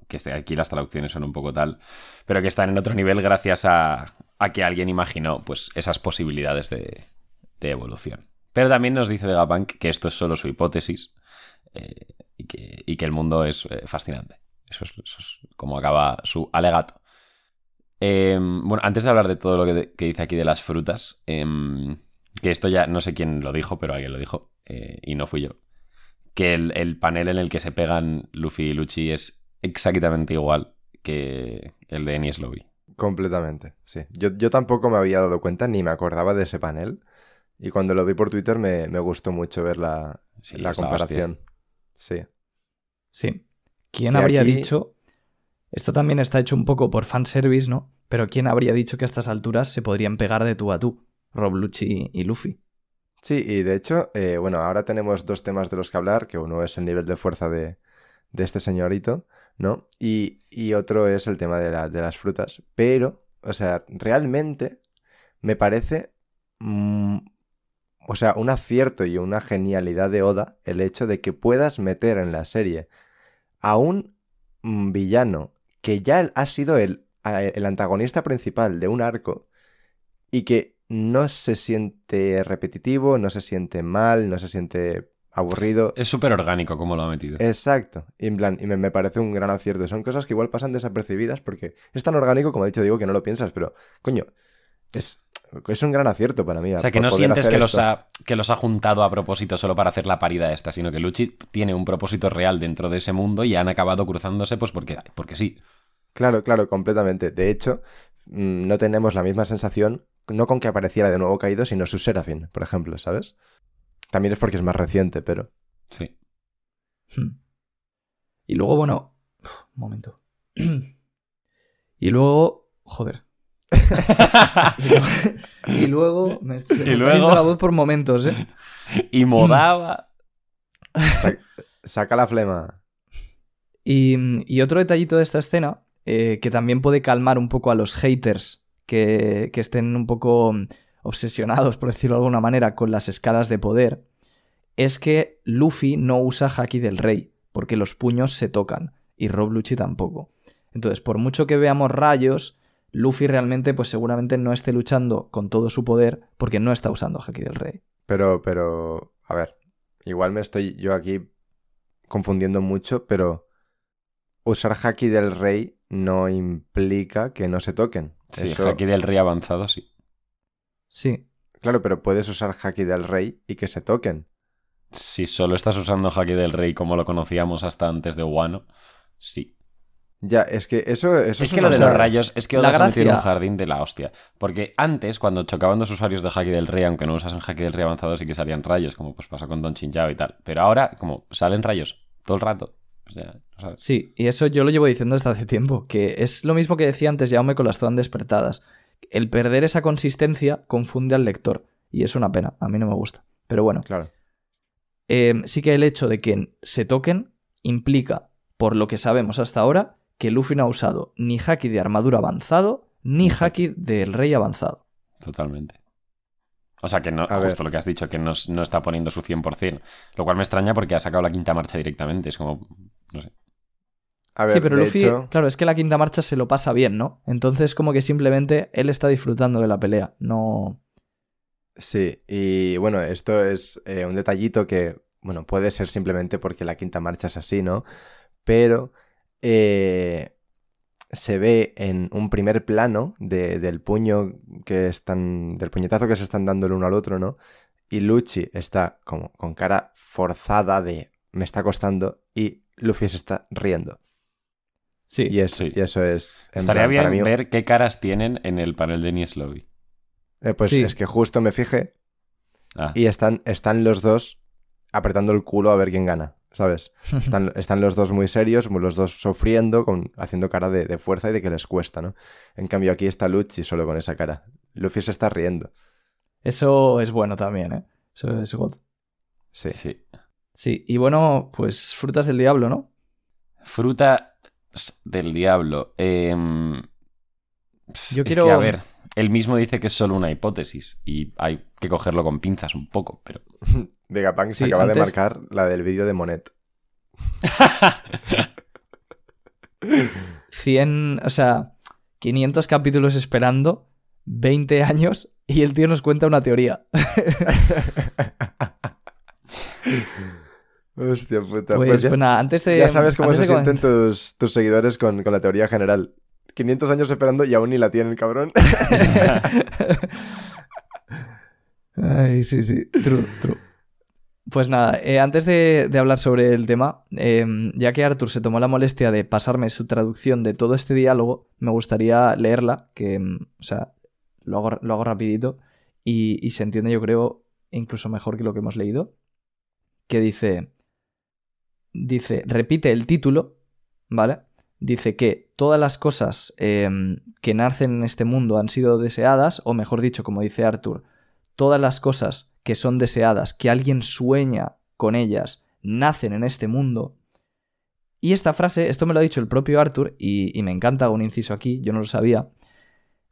que este- aquí las traducciones son un poco tal, pero que están en otro nivel gracias a, a que alguien imaginó pues, esas posibilidades de, de evolución. Pero también nos dice Vegapunk que esto es solo su hipótesis eh, y, que, y que el mundo es eh, fascinante. Eso es, eso es como acaba su alegato. Eh, bueno, antes de hablar de todo lo que, que dice aquí de las frutas, em, que esto ya no sé quién lo dijo, pero alguien lo dijo, eh, y no fui yo. Que el, el panel en el que se pegan Luffy y Luchi es exactamente igual que el de Enies Lobby. Completamente, sí. Yo, yo tampoco me había dado cuenta ni me acordaba de ese panel. Y cuando lo vi por Twitter me, me gustó mucho ver la, Sí, la comparación. sí. Sí. ¿Quién Que habría aquí- dicho? Esto también está hecho un poco por fanservice, ¿no? Pero ¿quién habría dicho que a estas alturas se podrían pegar de tú a tú? Rob Lucci y Luffy. Sí, y de hecho, eh, bueno, ahora tenemos dos temas de los que hablar, que uno es el nivel de fuerza de, este señorito, ¿no? Y, otro es el tema de, la- de las frutas. Pero, o sea, realmente me parece, mm, o sea, un acierto y una genialidad de Oda el hecho de que puedas meter en la serie a un mm, villano que ya ha sido el, el antagonista principal de un arco y que no se siente repetitivo, no se siente mal, no se siente aburrido. Es súper orgánico como lo ha metido. Exacto. Y, en plan, y me, me parece un gran acierto. Son cosas que igual pasan desapercibidas porque es tan orgánico, como he dicho, digo que no lo piensas, pero coño, es, es un gran acierto para mí. O sea, que no sientes que los, ha, que los ha juntado a propósito solo para hacer la parida esta, sino que Luchi tiene un propósito real dentro de ese mundo y han acabado cruzándose pues porque, porque sí. Claro, claro, completamente. De hecho, no tenemos la misma sensación, no con que apareciera de nuevo caído, sino su Serafín, por ejemplo, ¿sabes? También es porque es más reciente, pero... Sí. Hmm. Y luego, bueno. uf, Un momento. y luego. Joder. y, luego, y luego. Me, se me Y luego- la voz por momentos, ¿eh? Y Modaba. Sa- saca la flema. Y, y otro detallito de esta escena, eh, que también puede calmar un poco a los haters que, que estén un poco mm, obsesionados, por decirlo de alguna manera, con las escalas de poder, es que Luffy no usa Haki del Rey, porque los puños se tocan, y Rob Lucci tampoco. Entonces, por mucho que veamos rayos, Luffy realmente, pues seguramente no esté luchando con todo su poder, porque no está usando Haki del Rey. Pero, pero, a ver, igual me estoy yo aquí confundiendo mucho, pero usar Haki del Rey no implica que no se toquen. Sí, Eso- aquí del rey avanzado, sí. Sí, Claro, pero puedes usar Haki del Rey y que se toquen. Si solo estás usando Haki del Rey como lo conocíamos hasta antes de Wano, sí. Ya, es que eso, eso Es que lo de los rayos, es que La Oda se en un jardín de la hostia. Porque antes, cuando chocaban dos usuarios de Haki del Rey, aunque no usasen Haki del Rey avanzado, sí que salían rayos, como pues pasó con Don Chinchao y tal. Pero ahora, como salen rayos todo el rato, no sabes. Sí, y eso yo lo llevo diciendo desde hace tiempo, que es lo mismo que decía antes Jaume con las Zoan despertadas. El perder esa consistencia confunde al lector, y es una pena, a mí no me gusta. Pero bueno, Claro. eh, sí que el hecho de que se toquen implica, por lo que sabemos hasta ahora, que Luffy no ha usado ni haki de armadura avanzado, ni haki del rey avanzado. Totalmente. O sea, que no, A justo ver. lo que has dicho, que no, no está poniendo su 100%. Lo cual me extraña porque ha sacado la quinta marcha directamente. Es como, no sé. A ver, sí, pero Luffy, hecho- claro, es que la quinta marcha se lo pasa bien, ¿no? Entonces como que simplemente él está disfrutando de la pelea, no... Sí, y bueno, esto es eh, un detallito que, bueno, puede ser simplemente porque la quinta marcha es así, ¿no? Pero eh, se ve en un primer plano de- del puño que están, del puñetazo que se están dando el uno al otro, ¿no? Y Luchi está como con cara forzada de me está costando y Luffy se está riendo. Sí, Y, eso, Sí. y eso es... Estaría plan, para bien mí- ver qué caras tienen en el panel de Nies Lobby. eh, pues Sí. es que justo me fijé Ah, y están, están los dos apretando el culo a ver quién gana, ¿sabes? Están, están los dos muy serios, los dos sufriendo, con, haciendo cara de, de fuerza y de que les cuesta, ¿no? En cambio aquí está Luchi solo con esa cara. Luffy se está riendo. Eso es bueno también, ¿eh? Eso es God. Sí. sí. Sí, y bueno, pues frutas del diablo, ¿no? Fruta del diablo. Em, Yo es quiero- que, a ver, él mismo dice que es solo una hipótesis y hay que cogerlo con pinzas un poco, pero... Vegapunk se Sí, acaba de marcar la del vídeo de Monet. 100, o sea, 500 capítulos esperando, 20 años y el tío nos cuenta una teoría. Hostia puta. Pues, Pues ya, pues nada, antes de... ya sabes cómo se sienten tus, tus seguidores con, con la teoría general. 500 años esperando y aún ni la tienen, cabrón. Ay, sí, sí, true, true. Pues nada, eh, antes de, de hablar sobre el tema, eh, ya que Arthur se tomó la molestia de pasarme su traducción de todo este diálogo, me gustaría leerla, que, mm, o sea, lo hago, lo hago rapidito y, y se entiende, yo creo, incluso mejor que lo que hemos leído, que dice, dice, repite el título, ¿vale? Dice que todas las cosas eh, que nacen en este mundo han sido deseadas, o mejor dicho, como dice Arthur, todas las cosas que son deseadas, que alguien sueña con ellas, nacen en este mundo. Y esta frase, esto me lo ha dicho el propio Arthur, y, y me encanta, un inciso aquí, yo no lo sabía.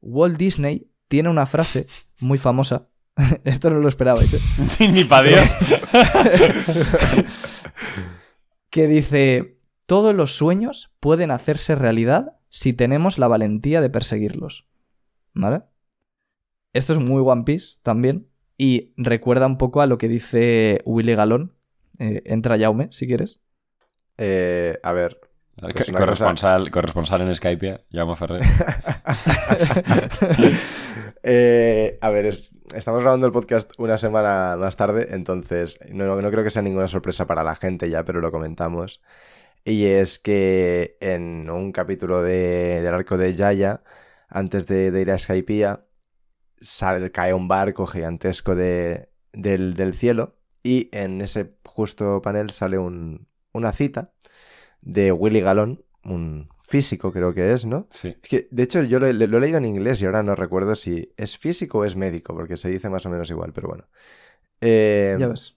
Walt Disney tiene una frase muy famosa. esto no lo esperabais, ¿eh? Ni para Dios. que dice, todos los sueños pueden hacerse realidad si tenemos la valentía de perseguirlos. ¿Vale? Esto es muy One Piece también y recuerda un poco a lo que dice Willy Galón. Eh, entra Jaume, si quieres. Eh, a ver. Pues corresponsal, corresponsal en Skype, Jaume Ferrer. Eh, a ver, es- estamos grabando el podcast una semana más tarde, entonces no, creo que sea ninguna sorpresa para la gente ya, pero lo comentamos. Y es que en un capítulo de- del arco de Yaya, antes de, ir a Skypiea, sale- cae un barco gigantesco de- del, cielo y en ese justo panel sale un- una cita de Willy Galón, un físico creo que es, ¿no? Sí. Es que, de hecho, yo lo, he- lo he leído en inglés y ahora no recuerdo si es físico o es médico, porque se dice más o menos igual, pero bueno. Eh, Ya ves.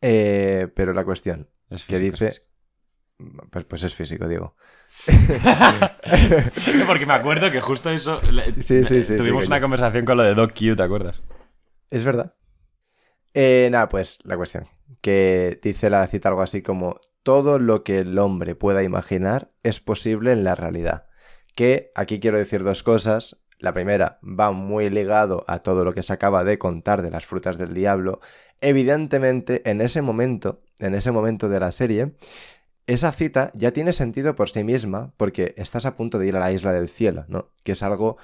eh, pero la cuestión, Es que físico, es dice... físico. Pues, pues es físico, digo. Porque me acuerdo que justo eso. le- Sí, sí, sí, Tuvimos una yo- conversación con lo de Doc Q, ¿te acuerdas? Es verdad. Eh, nada, pues la cuestión. Que dice la cita algo así como: Todo lo que el hombre pueda imaginar es posible en la realidad. Que aquí quiero decir dos cosas. La primera va muy ligado a todo lo que se acaba de contar de las frutas del diablo. Evidentemente, en ese momento, en ese momento de la serie, esa cita ya tiene sentido por sí misma porque estás a punto de ir a la isla del cielo, ¿no? Que es algo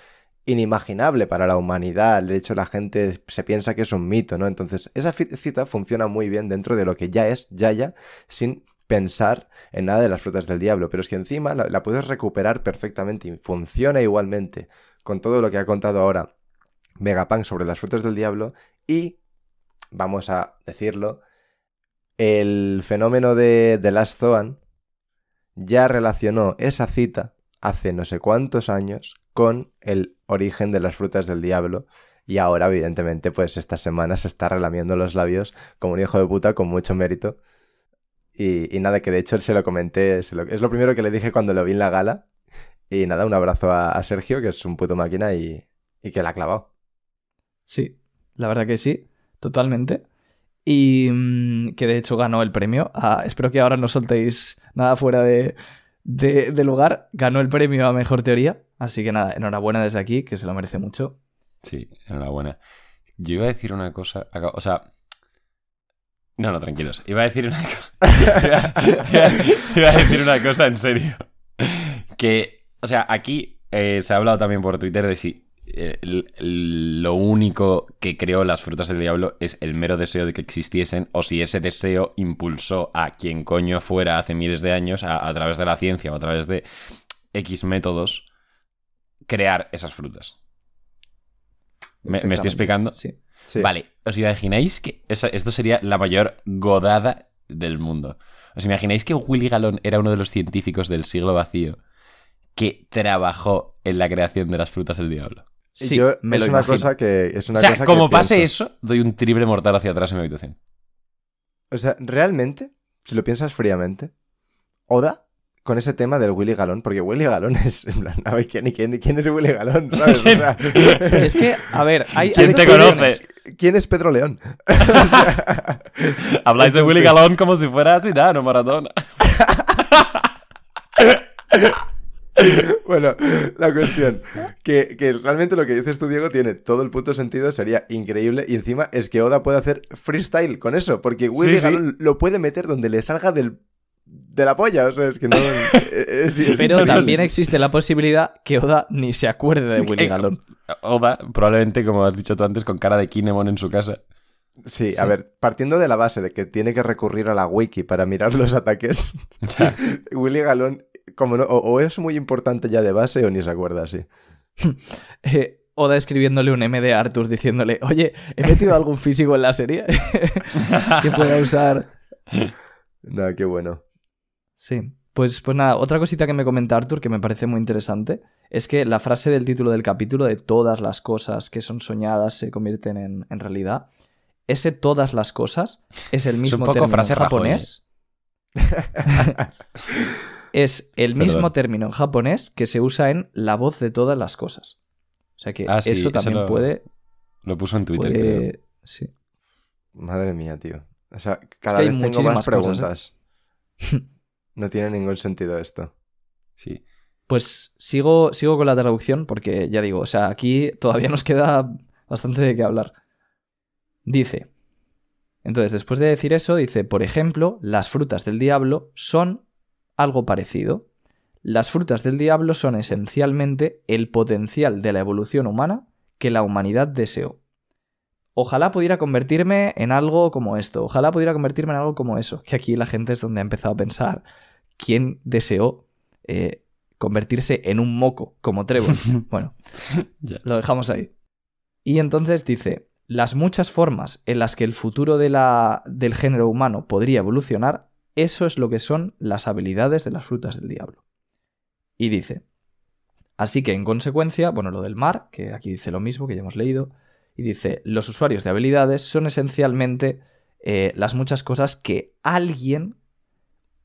inimaginable para la humanidad. De hecho, la gente se piensa que es un mito, ¿no? Entonces, esa cita funciona muy bien dentro de lo que ya es Yaya, sin pensar en nada de las frutas del diablo. Pero es que encima la, puedes recuperar perfectamente y funciona igualmente con todo lo que ha contado ahora Vegapunk sobre las frutas del diablo y, vamos a decirlo, el fenómeno de The Last Zoan ya relacionó esa cita hace no sé cuántos años con el origen de las frutas del diablo. Y ahora, evidentemente, pues esta semana se está relamiendo los labios como un hijo de puta con mucho mérito. Y, y nada, que de hecho se lo comenté, se lo- es lo primero que le dije cuando lo vi en la gala. Y nada, un abrazo a, a Sergio, que es un puto máquina y, y que la ha clavado. Sí, la verdad que sí, totalmente. Y mm, que de hecho ganó el premio. Ah, espero que ahora no soltéis nada fuera de, de, de lugar. Ganó el premio a Mejor Teoría. Así que nada, enhorabuena desde aquí, que se lo merece mucho. Sí, enhorabuena. Yo iba a decir una cosa. O sea. No, no, tranquilos. Iba a decir una cosa. iba, iba a decir una cosa en serio. Que, o sea, aquí eh, se ha hablado también por Twitter de si eh, lo único que creó las frutas del diablo es el mero deseo de que existiesen, o si ese deseo impulsó a quien coño fuera hace miles de años, a, a través de la ciencia o a través de X métodos, crear esas frutas. ¿Me, me estoy explicando? Sí. Sí. Vale, ¿os imagináis que esa- esto sería la mayor godada del mundo? ¿Os imagináis que Willy Galón era uno de los científicos del siglo vacío que trabajó en la creación de las frutas del diablo? Sí, yo- me es lo una imagino. cosa que es una o sea, cosa que como pase pienso. eso, doy un triple mortal hacia atrás en mi habitación. O sea, realmente, si lo piensas fríamente, Oda con ese tema del Willy Galón, porque Willy Galón es, en plan, a ver, ¿quién, quién, quién es Willy Galón? ¿Sabes? O sea, Es que, a ver, hay. ¿Quién hay te conoce? ¿Quién es Pedro León? Habláis de Willy Galón como si fuera Zidane o Maradona. Bueno, la cuestión, que, que realmente lo que dices tú, Diego, tiene todo el puto sentido, sería increíble, y encima es que Oda puede hacer freestyle con eso, porque Willy sí. Galón lo puede meter donde le salga del, de la polla, o sea, es que no... es- es- Pero No, también existe la posibilidad que Oda ni se acuerde de Willy Eh, Galón. Oda, probablemente, como has dicho tú antes, con cara de Kinemon en su casa. Sí, Sí. a ver, partiendo de la base de que tiene que recurrir a la wiki para mirar los ataques, Willy Galón, como no, o, o es muy importante ya de base o ni se acuerda así. Eh, Oda escribiéndole un MD a Arthur diciéndole, oye, ¿he metido algún físico en la serie que pueda usar? No, qué bueno. Sí. Pues, pues nada, otra cosita que me comenta Arthur que me parece muy interesante es que la frase del título del capítulo de todas las cosas que son soñadas se convierten en, en realidad, ese todas las cosas es el mismo poco término frase japonés. es el Perdón. mismo término en japonés que se usa en la voz de todas las cosas. O sea que Ah, sí, eso eso también lo- puede... Lo puso en Twitter, creo. sí. Madre mía, tío. O sea, cada que hay vez tengo más cosas, preguntas. ¿eh? No tiene ningún sentido esto. Sí. Pues sigo, sigo con la traducción porque ya digo, o sea, aquí todavía nos queda bastante de qué hablar. Dice, entonces después de decir eso, dice, por ejemplo, las frutas del diablo son algo parecido. Las frutas del diablo son esencialmente el potencial de la evolución humana que la humanidad deseó. Ojalá pudiera convertirme en algo como esto, ojalá pudiera convertirme en algo como eso, que aquí la gente es donde ha empezado a pensar quién deseó eh, convertirse en un moco como Trevor. Bueno, lo dejamos ahí. Y entonces dice, las muchas formas en las que el futuro de la, del género humano podría evolucionar, eso es lo que son las habilidades de las frutas del diablo. Y dice, así que en consecuencia, bueno, lo del mar, que aquí dice lo mismo que ya hemos leído, y dice, los usuarios de habilidades son esencialmente eh, las muchas cosas que alguien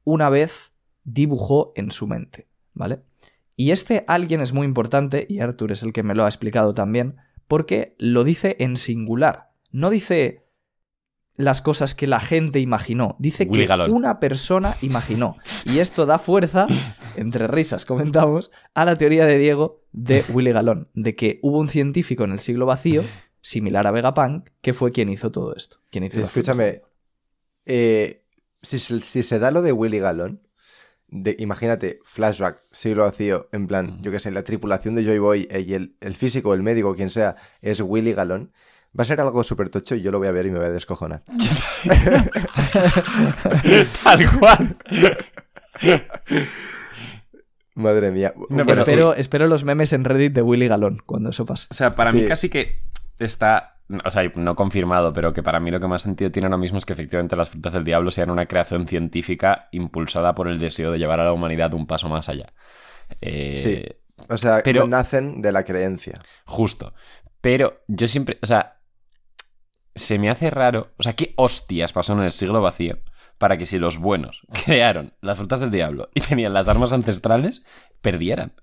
una vez dibujó en su mente, ¿vale? Y este alguien es muy importante, y Arthur es el que me lo ha explicado también, porque lo dice en singular. No dice las cosas que la gente imaginó, dice Willy que Galón. una persona imaginó. Y esto da fuerza, entre risas comentamos, a la teoría de Diego de Willy Galón, de que hubo un científico en el siglo vacío, similar a Vegapunk, que fue quien hizo todo esto. Quien hizo Escúchame, eh, si, se- si se da lo de Willy Galón, de, imagínate, flashback, siglo vacío, en plan, yo que sé, la tripulación de Joy Boy eh, y el, el físico, el médico, quien sea, es Willy Galón, va a ser algo súper tocho y yo lo voy a ver y me voy a descojonar. Tal cual. Madre mía. No, Bueno, pero espero, espero los memes en Reddit de Willy Galón cuando eso pase. O sea, para mí casi que está. O sea, no confirmado, pero que para mí lo que más sentido tiene ahora mismo es que efectivamente las frutas del diablo sean una creación científica impulsada por el deseo de llevar a la humanidad un paso más allá. Eh, Sí. O sea, pero- nacen de la creencia. Justo. Pero yo siempre. O sea. Se me hace raro. O sea, ¿qué hostias pasó en el siglo vacío para que si los buenos crearon las frutas del diablo y tenían las armas ancestrales, perdieran?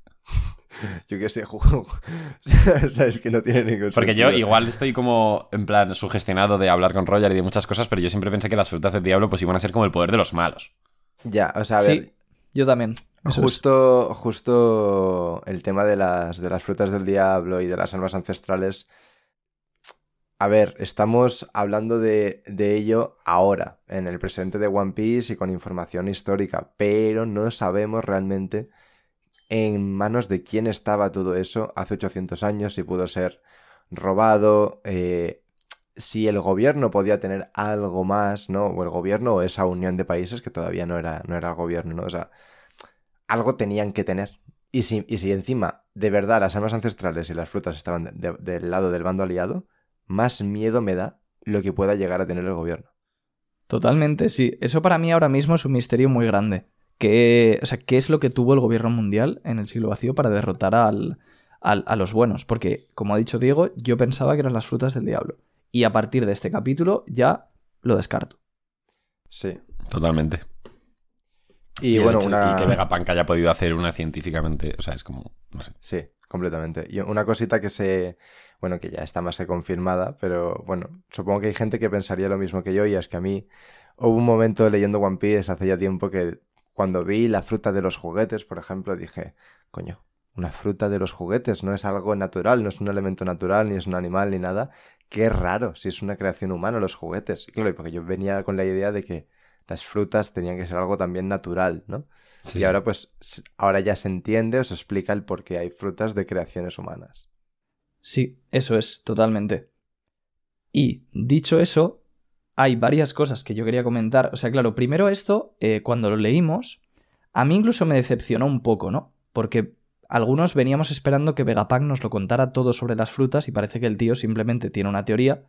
Yo qué sé, juego. o sea, es que no tiene ningún Porque yo sentido. igual estoy como, en plan, sugestionado de hablar con Roger y de muchas cosas, pero yo siempre pensé que las frutas del diablo pues iban a ser como el poder de los malos. Ya, o sea, a Sí, ver, yo también. Es. Justo, justo el tema de las, de las frutas del diablo y de las almas ancestrales. A ver, estamos hablando de, de ello ahora, en el presente de One Piece y con información histórica, pero no sabemos realmente en manos de quién estaba todo eso hace 800 años, si pudo ser robado, eh, si el gobierno podía tener algo más, ¿no? O el gobierno o esa unión de países que todavía no era, no era el gobierno, ¿no? O sea, algo tenían que tener. Y si, y si encima, de verdad, las armas ancestrales y las frutas estaban de- de- del lado del bando aliado, más miedo me da lo que pueda llegar a tener el gobierno. Totalmente, sí. Eso para mí ahora mismo es un misterio muy grande. ¿Qué, o sea, ¿qué es lo que tuvo el gobierno mundial en el siglo vacío para derrotar al, al- a los buenos? Porque, como ha dicho Diego, yo pensaba que eran las frutas del diablo. Y a partir de este capítulo ya lo descarto. Sí. Totalmente. Y, el bueno, hecho- una... y que Vegapunk haya podido hacer una científicamente, o sea, es como, no sé. Sí, completamente. Y una cosita que se... Bueno, que ya está más que confirmada, pero bueno, supongo que hay gente que pensaría lo mismo que yo y es que a mí hubo un momento leyendo One Piece hace ya tiempo que cuando vi la fruta de los juguetes, por ejemplo, dije, coño, una fruta de los juguetes no es algo natural, no es un elemento natural, ni es un animal, ni nada. Qué raro si es una creación humana los juguetes. Y claro, porque yo venía con la idea de que las frutas tenían que ser algo también natural, ¿no? Sí. Y ahora pues ahora ya se entiende o se explica el por qué hay frutas de creaciones humanas. Sí, eso es, totalmente. Y dicho eso, hay varias cosas que yo quería comentar. O sea, claro, primero esto, eh, cuando lo leímos, a mí incluso me decepcionó un poco, ¿no? Porque algunos veníamos esperando que Vegapunk nos lo contara todo sobre las frutas y parece que el tío simplemente tiene una teoría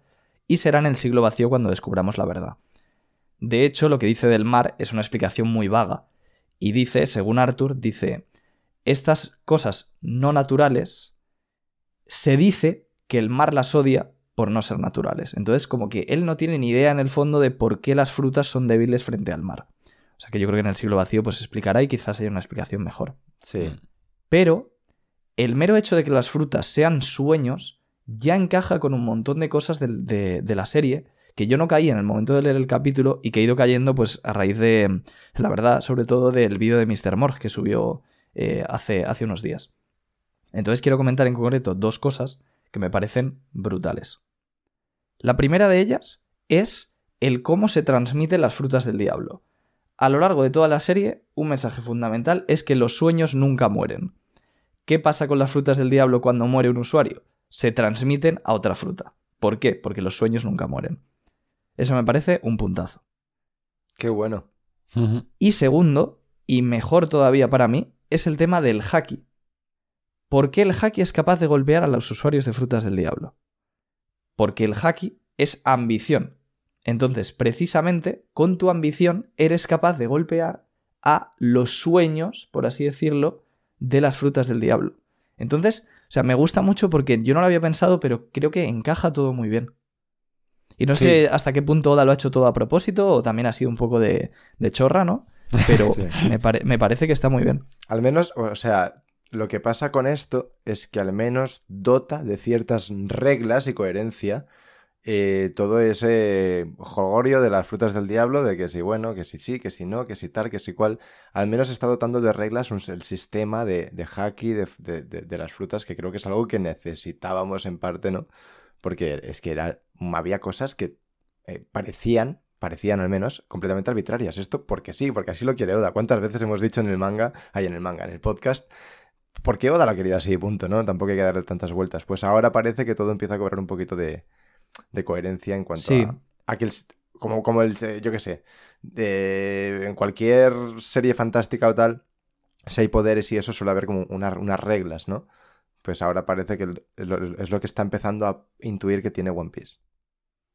y será en el siglo vacío cuando descubramos la verdad. De hecho, lo que dice del mar es una explicación muy vaga. Y dice, según Arthur, dice, estas cosas no naturales se dice que el mar las odia por no ser naturales. Entonces, como que él no tiene ni idea en el fondo de por qué las frutas son débiles frente al mar. O sea que yo creo que en el siglo vacío pues se explicará y quizás haya una explicación mejor. Sí. Pero el mero hecho de que las frutas sean sueños ya encaja con un montón de cosas de, de la serie que yo no caí en el momento de leer el capítulo y que he ido cayendo pues a raíz de, la verdad, sobre todo del vídeo de Mr. Morg que subió eh, hace, hace unos días. Entonces quiero comentar en concreto dos cosas que me parecen brutales. La primera de ellas es el cómo se transmiten las frutas del diablo. A lo largo de toda la serie, un mensaje fundamental es que los sueños nunca mueren. ¿Qué pasa con las frutas del diablo cuando muere un usuario? Se transmiten a otra fruta. ¿Por qué? Porque los sueños nunca mueren. Eso me parece un puntazo. Qué bueno. Y segundo, y mejor todavía para mí, es el tema del haki. ¿Por qué el haki es capaz de golpear a los usuarios de frutas del diablo? Porque el haki es ambición. Entonces, precisamente, con tu ambición eres capaz de golpear a los sueños, por así decirlo, de las frutas del diablo. Entonces, o sea, me gusta mucho porque yo no lo había pensado, pero creo que encaja todo muy bien. Y no Sí. sé hasta qué punto Oda lo ha hecho todo a propósito o también ha sido un poco de, de chorra, ¿no? Pero Sí. me, pare- me parece que está muy bien. Al menos, o sea, lo que pasa con esto es que al menos dota de ciertas reglas y coherencia eh, todo ese jolgorio de las frutas del diablo, de que si bueno, que si sí, que si no, que si tal, que si cual. Al menos está dotando de reglas el sistema de, de de- de- de las frutas, que creo que es algo que necesitábamos en parte, ¿no? Porque es que era, había cosas que eh, parecían, parecían al menos, completamente arbitrarias. Esto porque sí, porque así lo quiere Oda. ¿Cuántas veces hemos dicho en el manga, ahí en el manga, en el podcast, ¿por qué Oda lo ha querido así, punto, ¿no? Tampoco hay que darle tantas vueltas. Pues ahora parece que todo empieza a cobrar un poquito de, de coherencia en cuanto Sí. a, a que el, como, como el, eh, yo qué sé, de- en cualquier serie fantástica o tal, si hay poderes y eso suele haber como una- unas reglas, ¿no? Pues ahora parece que el- es lo que está empezando a intuir que tiene One Piece.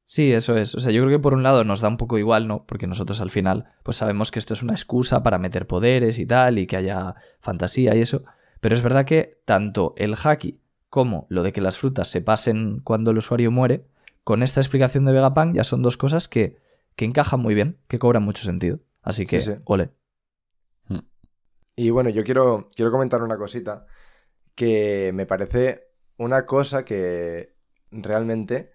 Sí, eso es. O sea, yo creo que por un lado nos da un poco igual, ¿no? Porque nosotros al final, pues sabemos que esto es una excusa para meter poderes y tal, y que haya fantasía y eso. Pero es verdad que tanto el haki como lo de que las frutas se pasen cuando el usuario muere, con esta explicación de Vegapunk ya son dos cosas que, que encajan muy bien, que cobran mucho sentido. Así que, Sí, sí. ole. Y bueno, yo quiero, quiero comentar una cosita que me parece una cosa que realmente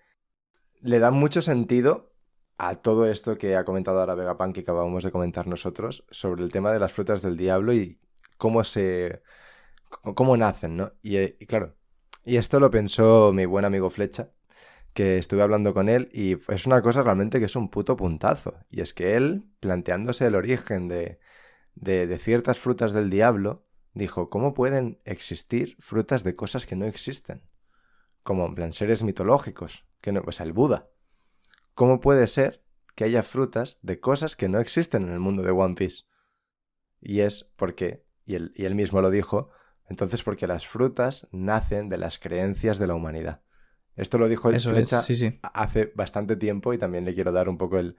le da mucho sentido a todo esto que ha comentado ahora Vegapunk que acabamos de comentar nosotros sobre el tema de las frutas del diablo y cómo se... cómo nacen, ¿no? Y, eh, y claro, y esto lo pensó mi buen amigo Flecha, que estuve hablando con él y es una cosa realmente que es un puto puntazo. Y es que él, planteándose el origen de, de, ciertas frutas del diablo, dijo, ¿cómo pueden existir frutas de cosas que no existen? Como en seres mitológicos, que no, o sea, el Buda. ¿Cómo puede ser que haya frutas de cosas que no existen en el mundo de One Piece? Y es porque, y él, y él mismo lo dijo, entonces porque las frutas nacen de las creencias de la humanidad. Esto lo dijo Eso Flecha es, sí, sí. hace bastante tiempo y también le quiero dar un poco el,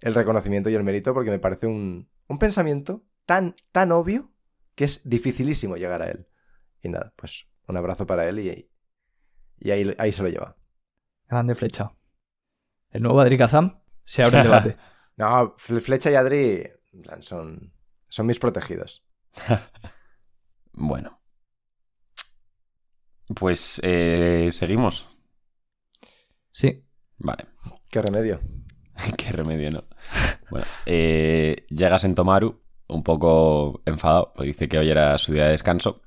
el reconocimiento y el mérito porque me parece un, un pensamiento tan, tan obvio que es dificilísimo llegar a él. Y nada, pues un abrazo para él y, y ahí, ahí se lo lleva. Grande flecha. El nuevo Adri Kazam se abre el debate. No, Fle- Flecha y Adri son, Son mis protegidos. Bueno. Pues eh, seguimos. Sí. Vale. ¿Qué remedio? Qué remedio, ¿no? Bueno, eh, llega Sentomaru un poco enfadado, porque dice que hoy era su día de descanso.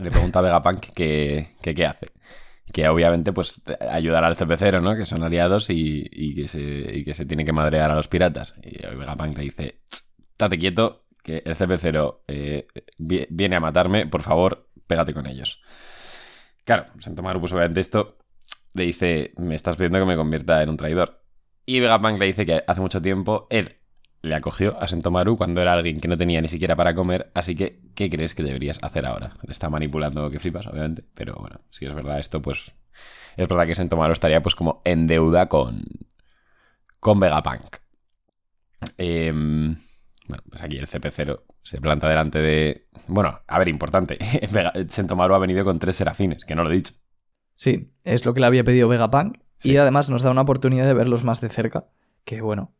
Le pregunta a Vegapunk que, que qué hace. Que obviamente, pues, ayudar al CP0, ¿no? Que son aliados y, y que, se, y que se tiene que madrear a los piratas. Y Vegapunk le dice, "Tss, estate quieto, que el CP0 eh, vi- viene a matarme, por favor, pégate con ellos. Claro, Sentomaru, pues obviamente esto le dice, me estás pidiendo que me convierta en un traidor. Y Vegapunk le dice que hace mucho tiempo él le acogió a Sentomaru cuando era alguien que no tenía ni siquiera para comer, así que, ¿qué crees que deberías hacer ahora? Le está manipulando que flipas, obviamente, pero bueno, si es verdad esto, pues es verdad que Sentomaru estaría pues como en deuda con, con Vegapunk. Em, bueno, pues aquí el CP0 se planta delante de... Bueno, a ver, importante, Sentomaru ha venido con tres serafines, que no lo he dicho. Sí, es lo que le había pedido Vegapunk. Sí. Y además nos da una oportunidad de verlos más de cerca. Que bueno,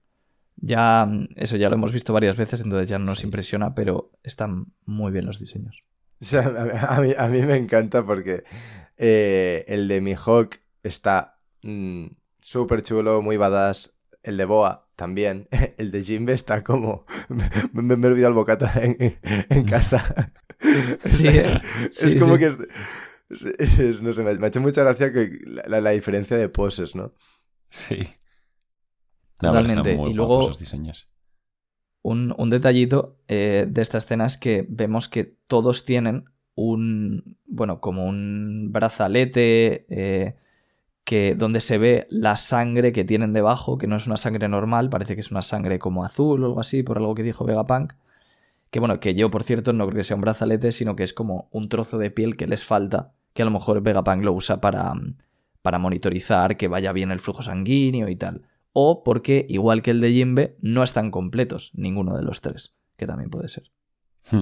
ya eso ya lo hemos visto varias veces, entonces ya no nos Sí. impresiona, pero están muy bien los diseños. O sea, a, a mí, a mí me encanta porque eh, el de Mihawk está mm, súper chulo, muy badass. El de Boa también. El de Jimbe está como... Me, me- me he olvidado el bocata en, en casa. Sí, eh. es Sí, como sí. que... Es, es- es- no sé, me, ha hecho mucha gracia que la, la- la diferencia de poses, ¿no? Sí. No, Totalmente. muy Y luego- diseños. Un, un detallito eh, de esta escena es que vemos que todos tienen un, bueno, como un brazalete eh, que, donde se ve la sangre que tienen debajo, que no es una sangre normal, parece que es una sangre como azul o algo así, por algo que dijo Vegapunk. Que bueno, que yo, por cierto, no creo que sea un brazalete, sino que es como un trozo de piel que les falta, que a lo mejor Vegapunk lo usa para, para monitorizar que vaya bien el flujo sanguíneo y tal. O porque, igual que el de Jimbe, no están completos ninguno de los tres, que también puede ser.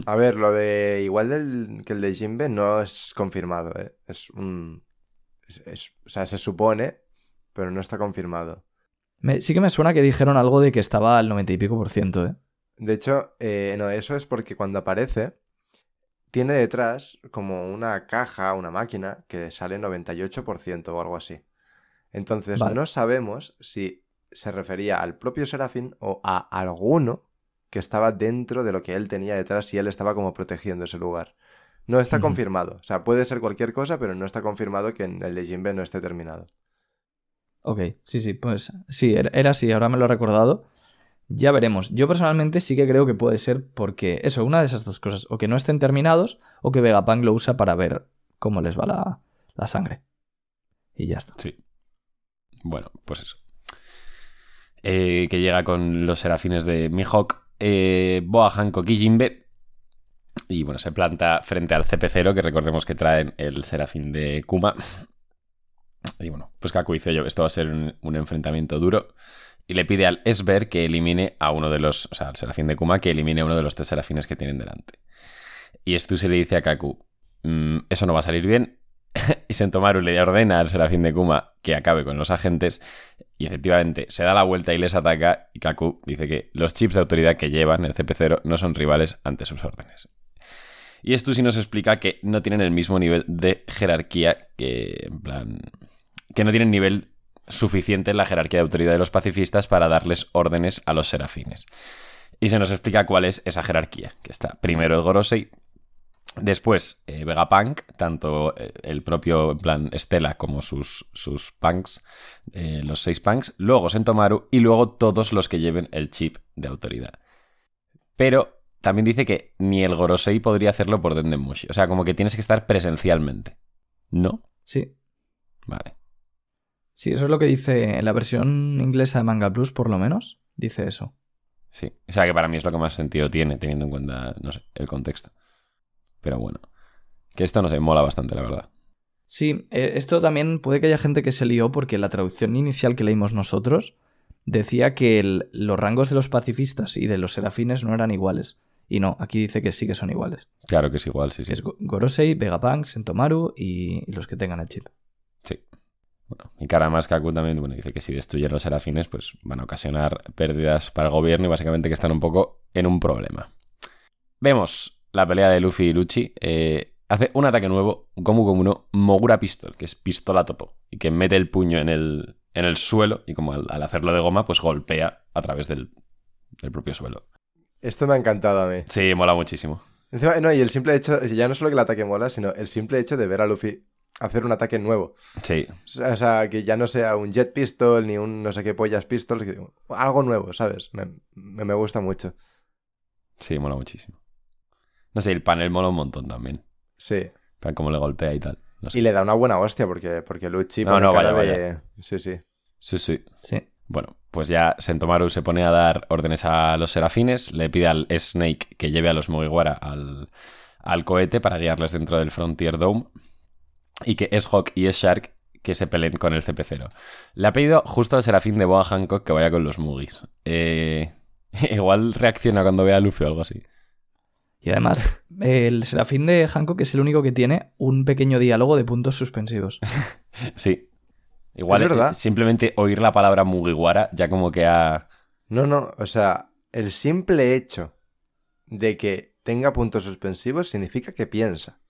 A ver, lo de igual del, que el de Jimbe no es confirmado, ¿eh? Es un... es- es- o sea, se supone, pero no está confirmado. Me- sí que me suena que dijeron algo de que estaba al 90 y pico por ciento, ¿eh? De hecho, eh, no, eso es porque cuando aparece, tiene detrás como una caja, una máquina, que sale 98% o algo así. Entonces, Vale. no sabemos si se refería al propio Serafín o a alguno que estaba dentro de lo que él tenía detrás y él estaba como protegiendo ese lugar. No está confirmado. O sea, puede ser cualquier cosa, pero no está confirmado que en el de Jinbe no esté terminado. Ok, sí, sí, pues sí, era era así, ahora me lo he recordado. Ya veremos. Yo personalmente sí que creo que puede ser porque, eso, una de esas dos cosas, o que no estén terminados, o que Vegapunk lo usa para ver cómo les va la, la sangre. Y ya está. Sí. Bueno, pues eso. Eh, que llega con los serafines de Mihawk, eh, Boa, Hancock y Jinbe. Y bueno, se planta frente al CP0, que recordemos que traen el serafín de Kuma. Y bueno, pues Kaku dice yo, esto va a ser un, enfrentamiento duro. Y le pide al Esber que elimine a uno de los, o sea, al serafín de Kuma, que elimine a uno de los tres serafines que tienen delante. Y Stu se le dice a Kaku, "Mm, eso no va a salir bien. y Sentomaru le ordena al serafín de Kuma que acabe con los agentes. Y efectivamente se da la vuelta y les ataca. Y Kaku dice que los chips de autoridad que llevan el CP0 no son rivales ante sus órdenes. Y esto sí nos explica que no tienen el mismo nivel de jerarquía que, en plan, que no tienen nivel suficiente en la jerarquía de autoridad de los pacifistas para darles órdenes a los serafines. Y se nos explica cuál es esa jerarquía, que está primero el Gorosei, después eh, Vegapunk, tanto eh, el propio, en plan, Stella como sus, sus punks, eh, los seis punks, luego Sentomaru y luego todos los que lleven el chip de autoridad. Pero también dice que ni el Gorosei podría hacerlo por Dendemushi. O sea, como que tienes que estar presencialmente. ¿No? Sí, Vale. sí, eso es lo que dice en la versión inglesa de Manga Plus, por lo menos. Dice eso. Sí. O sea, que para mí es lo que más sentido tiene, teniendo en cuenta, no sé, el contexto. Pero bueno. Que esto no se mola bastante, la verdad. Sí, eh, esto también puede que haya gente que se lió porque la traducción inicial que leímos nosotros decía que el- los rangos de los pacifistas y de los serafines no eran iguales. Y no, aquí dice que sí que son iguales. Claro que es igual, sí, sí. Es Go- Gorosei, Vegapunk, Sentomaru y, y los que tengan el chip. Sí. Bueno, y Karamas Kaku también bueno, dice que si destruyen los serafines, pues van a ocasionar pérdidas para el gobierno y básicamente que están un poco en un problema. vemos la pelea de Luffy y Lucci. eh, hace un ataque nuevo, Gomu Gomu no Mogura Pistol, que es pistola topo, y que mete el puño en el, en el suelo y como al, al hacerlo de goma, pues golpea a través del, del propio suelo. Esto me ha encantado a mí. Sí, mola muchísimo. Encima, no, y el simple hecho, ya no solo que el ataque mola, sino el simple hecho de ver a Luffy hacer un ataque nuevo. Sí, O sea, que ya no sea un jet pistol ni un no sé qué pollas pistol, que- algo nuevo, ¿sabes? Me, me- me gusta mucho. sí, mola muchísimo. No sé, el panel mola un montón también. Sí. Para cómo le golpea y tal. No sé. Y le da una buena hostia porque, porque Lucci No, no, vaya, de- Sí, sí. Sí, sí. Sí. Bueno, pues ya Sentomaru se pone a dar órdenes a los serafines, le pide al Snake que lleve a los Mugiwara al, al cohete para guiarles dentro del Frontier Dome y que es Hawk y es Shark que se peleen con el CP0. Le ha pedido justo al serafín de Boa Hancock que vaya con los Mugis. Eh, igual reacciona cuando vea a Luffy o algo así. Y además, el serafín de Hancock es el único que tiene un pequeño diálogo de puntos suspensivos. Sí. Igual Es verdad. eh, simplemente oír la palabra Mugiwara ya como que ha... No, no, o sea, el simple hecho de que tenga puntos suspensivos significa que piensa.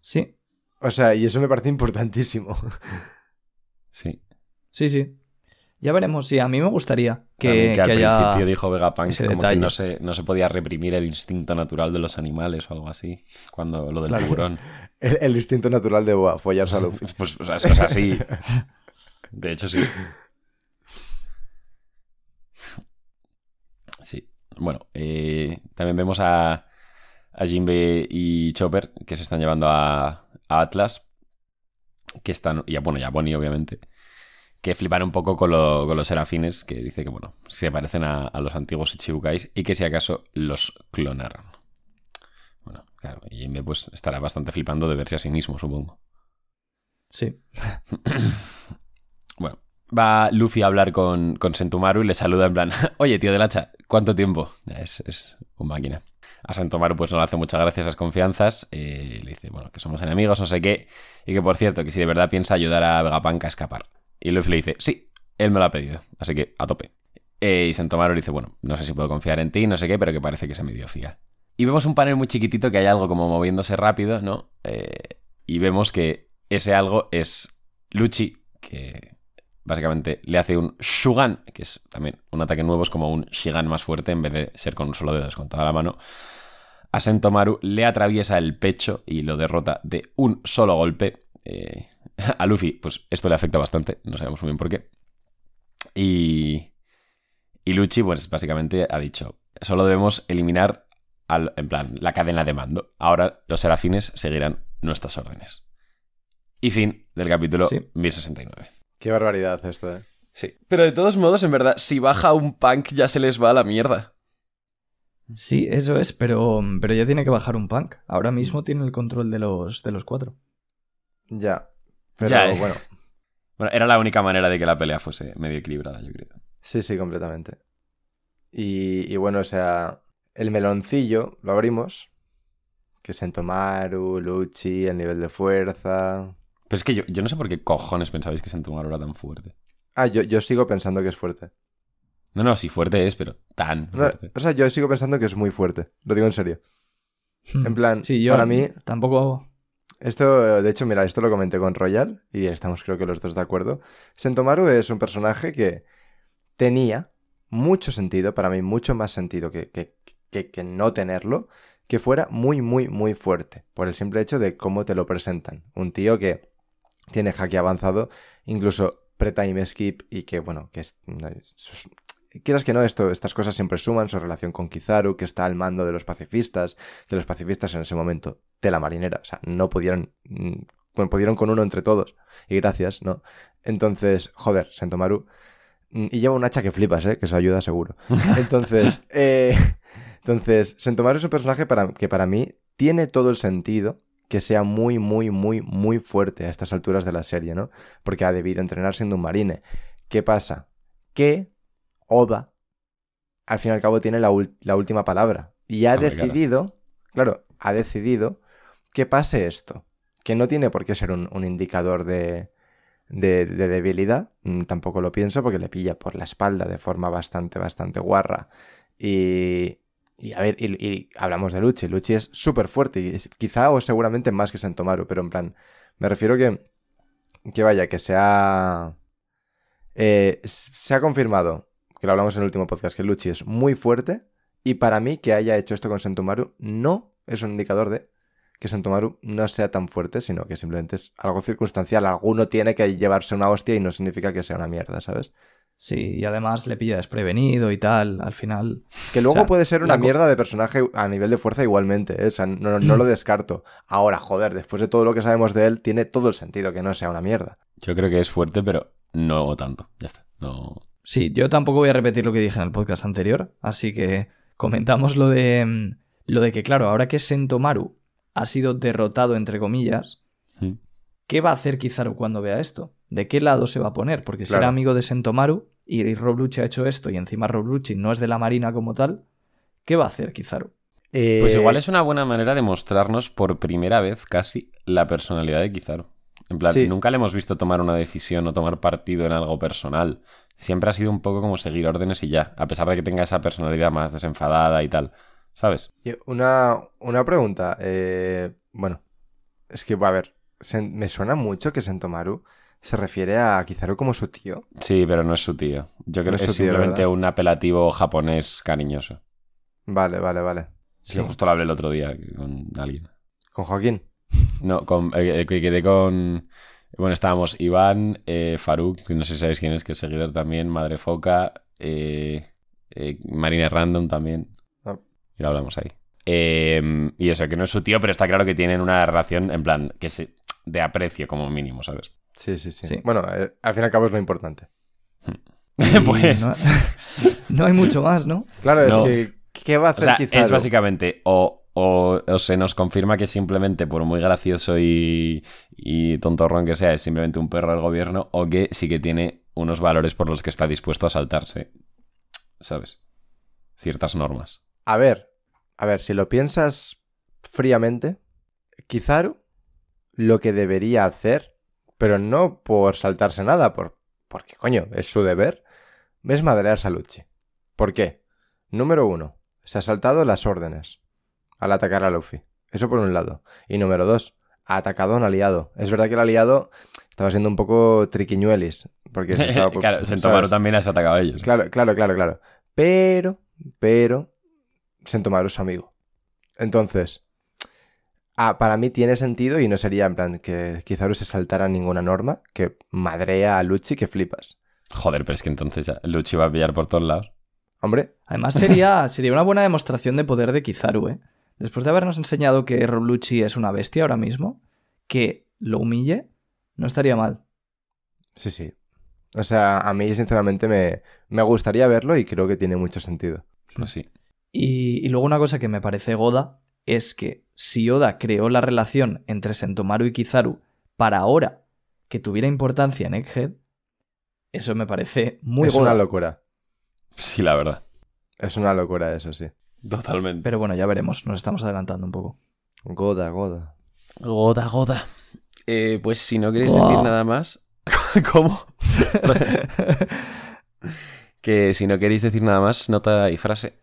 Sí, O sea, y eso me parece importantísimo. Sí. sí, sí. Ya veremos, sí, a mí me gustaría que, que al que haya... principio dijo Vegapunk como detalle. que no se, no se podía reprimir el instinto natural de los animales o algo así, cuando lo del Claro. tiburón. El, el instinto natural de Boa, follarse a Luffy. Pues, o sea, es o sea, sí. De hecho, sí. Sí. Bueno, eh, también vemos a, a Jinbe y Chopper que se están llevando a, a Atlas, que están, y a, bueno, y a Bonnie, obviamente, que flipan un poco con, lo- con los serafines, que dice que, bueno, se parecen a, a los antiguos Ichibukais y que si acaso los clonaron. Claro, y Jinbe pues estará bastante flipando de verse a sí mismo, supongo. Sí. Bueno, va Luffy a hablar con, con Sentomaru y le saluda en plan, oye, tío del hacha, ¿cuánto tiempo? Es, es un máquina. A Sentomaru pues no le hace muchas gracias esas confianzas. eh, le dice, bueno, que somos enemigos, no sé qué. Y que, por cierto, que si de verdad piensa ayudar a Vegapunk a escapar. Y Luffy le dice, sí, él me lo ha pedido, así que a tope. Eh, y Sentomaru le dice, bueno, no sé si puedo confiar en ti, no sé qué, pero que parece que se medio fía. Y vemos un panel muy chiquitito que hay algo como moviéndose rápido, ¿no? Eh, y vemos que ese algo es Luchi, que básicamente le hace un Shugan, que es también un ataque nuevo, es como un Shigan más fuerte en vez de ser con un solo dedo, es con toda la mano. A Sentomaru le atraviesa el pecho y lo derrota de un solo golpe. Eh, a Luffy, pues esto le afecta bastante, no sabemos muy bien por qué. Y, y Luchi, pues básicamente ha dicho, solo debemos eliminar, al, en plan, la cadena de mando. Ahora los serafines seguirán nuestras órdenes. Y fin del capítulo Sí. 1069. Qué barbaridad esto, eh. Sí. Pero de todos modos, en verdad, si baja un punk ya se les va a la mierda. Sí, eso es, pero, pero ya tiene que bajar un punk. Ahora mismo tiene el control de los, de los cuatro. Ya. Pero Ya, eh. bueno, Bueno, era la única manera de que la pelea fuese medio equilibrada, yo creo. sí, sí, completamente. Y, y bueno, o sea, el meloncillo lo abrimos. Que Sentomaru, Lucci, el nivel de fuerza. Pero es que yo, yo no sé por qué cojones pensabais que Sentomaru era tan fuerte. Ah, yo, yo sigo pensando que es fuerte. No, no, sí fuerte es, pero tan No, fuerte. o sea, yo sigo pensando que es muy fuerte. Lo digo en serio. En plan, sí, yo para mí- tampoco... Esto, de hecho, mira, esto lo comenté con Royal y estamos creo que los dos de acuerdo. Sentomaru es un personaje que tenía mucho sentido, para mí mucho más sentido que, que, que, no tenerlo, que fuera muy, muy, muy fuerte, por el simple hecho de cómo te lo presentan. Un tío que tiene jaque avanzado, incluso pre-time skip y que, bueno, que es... Quieras que no, esto, estas cosas siempre suman su relación con Kizaru, que está al mando de los pacifistas, que los pacifistas en ese momento, de la marinera, o sea, no pudieron, mm, pudieron con uno entre todos, y gracias, ¿no? Entonces, joder, Sentomaru, y lleva un hacha que flipas, ¿eh? Que eso ayuda seguro. Entonces, eh, entonces, Sentomaru es un personaje para, que para mí tiene todo el sentido que sea muy, muy, muy, muy fuerte a estas alturas de la serie, ¿no? Porque ha debido entrenar siendo un marine. ¿Qué pasa? Que Oda, al fin y al cabo, tiene la, última palabra. Y ha decidido, claro, ha decidido que pase esto. Que no tiene por qué ser un, un indicador de, de, de debilidad. Mm, Tampoco lo pienso porque le pilla por la espalda de forma bastante, bastante guarra. Y, Y a ver, y, hablamos de Luchi. Luchi es súper fuerte y quizá o seguramente más que Sentomaru, pero en plan, me refiero que, que vaya, que se ha, eh, se ha confirmado, que lo hablamos en el último podcast, que Luchi es muy fuerte y para mí que haya hecho esto con Sentomaru no es un indicador de que Sentomaru no sea tan fuerte, sino que simplemente es algo circunstancial. Alguno tiene que llevarse una hostia y no significa que sea una mierda, ¿sabes? Sí, y además le pilla desprevenido y tal, al final. Que luego O sea, puede ser una mierda de personaje a nivel de fuerza igualmente, ¿eh? O sea, no, no lo descarto. Ahora, joder, después de todo lo que sabemos de él, tiene todo el sentido que no sea una mierda. Yo creo que es fuerte, pero no tanto. Ya está. No. Sí, yo tampoco voy a repetir lo que dije en el podcast anterior, así que comentamos lo de mm, lo de que claro, ahora que Sentomaru ha sido derrotado entre comillas. ¿qué va a hacer Kizaru cuando vea esto? ¿De qué lado se va a poner? Porque si Claro. era amigo de Sentomaru y Rob Lucci ha hecho esto y encima Rob Lucci no es de la marina como tal, ¿qué va a hacer Kizaru? Pues Eh, igual es una buena manera de mostrarnos por primera vez casi la personalidad de Kizaru. En plan, Sí. nunca le hemos visto tomar una decisión o tomar partido en algo personal. Siempre ha sido un poco como seguir órdenes y ya, a pesar de que tenga esa personalidad más desenfadada y tal. ¿Sabes? Una, una pregunta. eh, bueno, es que, a ver, Sen- me suena mucho que Sentomaru se refiere a Kizaru como su tío. Sí, pero no es su tío. Yo creo No que es es su tío, simplemente ¿verdad? un apelativo japonés cariñoso. Vale, vale, vale. Sí, justo lo hablé el otro día con alguien. Con Joaquín. No, con, eh, que quedé con... Bueno, estábamos Iván, eh, Faruk, que no sé si sabéis quién es, que es seguidor también, Madre Foca, eh, eh, Marina Random también. Y lo hablamos ahí. Eh, y eso, que no es su tío, pero está claro que tienen una relación, en plan, que se, de aprecio como mínimo, ¿sabes? Sí, sí, sí. Sí. Bueno, eh, al fin y al cabo es lo importante. Y pues... no, no hay mucho más, ¿no? Claro, No. es que, ¿qué va a O hacer sea, Kizaru? es básicamente o, o- o se nos confirma que simplemente, por muy gracioso y, y tontorrón que sea, es simplemente un perro del gobierno, o que sí que tiene unos valores por los que está dispuesto a saltarse, ¿sabes? Ciertas normas. A ver, a ver, si lo piensas fríamente, Kizaru lo que debería hacer, pero no por saltarse nada, por, porque coño, es su deber, es madrearse a Lucci. ¿Por qué? Número uno, se ha saltado las órdenes al atacar a Luffy. Eso por un lado. Y número dos, ha atacado a un aliado. Es verdad que el aliado estaba siendo un poco triquiñuelis. Porque se estaba, claro, Sentomaru también has atacado a ellos. Claro, claro, claro, claro. Pero, pero, Sentomaru es su amigo. Entonces, ah, para mí tiene sentido y no sería en plan que Kizaru se saltara ninguna norma, que madrea a Lucci que flipas. Joder, pero es que entonces ya Luchi va a pillar por todos lados. Hombre, Además sería, sería una buena demostración de poder de Kizaru, ¿eh? Después de habernos enseñado que Rob Lucci es una bestia ahora mismo, que lo humille, no estaría mal. sí, sí. O sea, a mí sinceramente me, me gustaría verlo y creo que tiene mucho sentido. Pues sí. Y, y luego una cosa que me parece goda es que si Oda creó la relación entre Sentomaru y Kizaru para ahora que tuviera importancia en Egghead, eso me parece muy es goda. una locura. Sí, la verdad. Es una locura eso, sí. Totalmente. Pero bueno, ya veremos, nos estamos adelantando un poco. Goda, goda. Goda, goda. Eh, pues si no queréis decir nada más. ¿Cómo? que si no queréis decir nada más, nota y frase.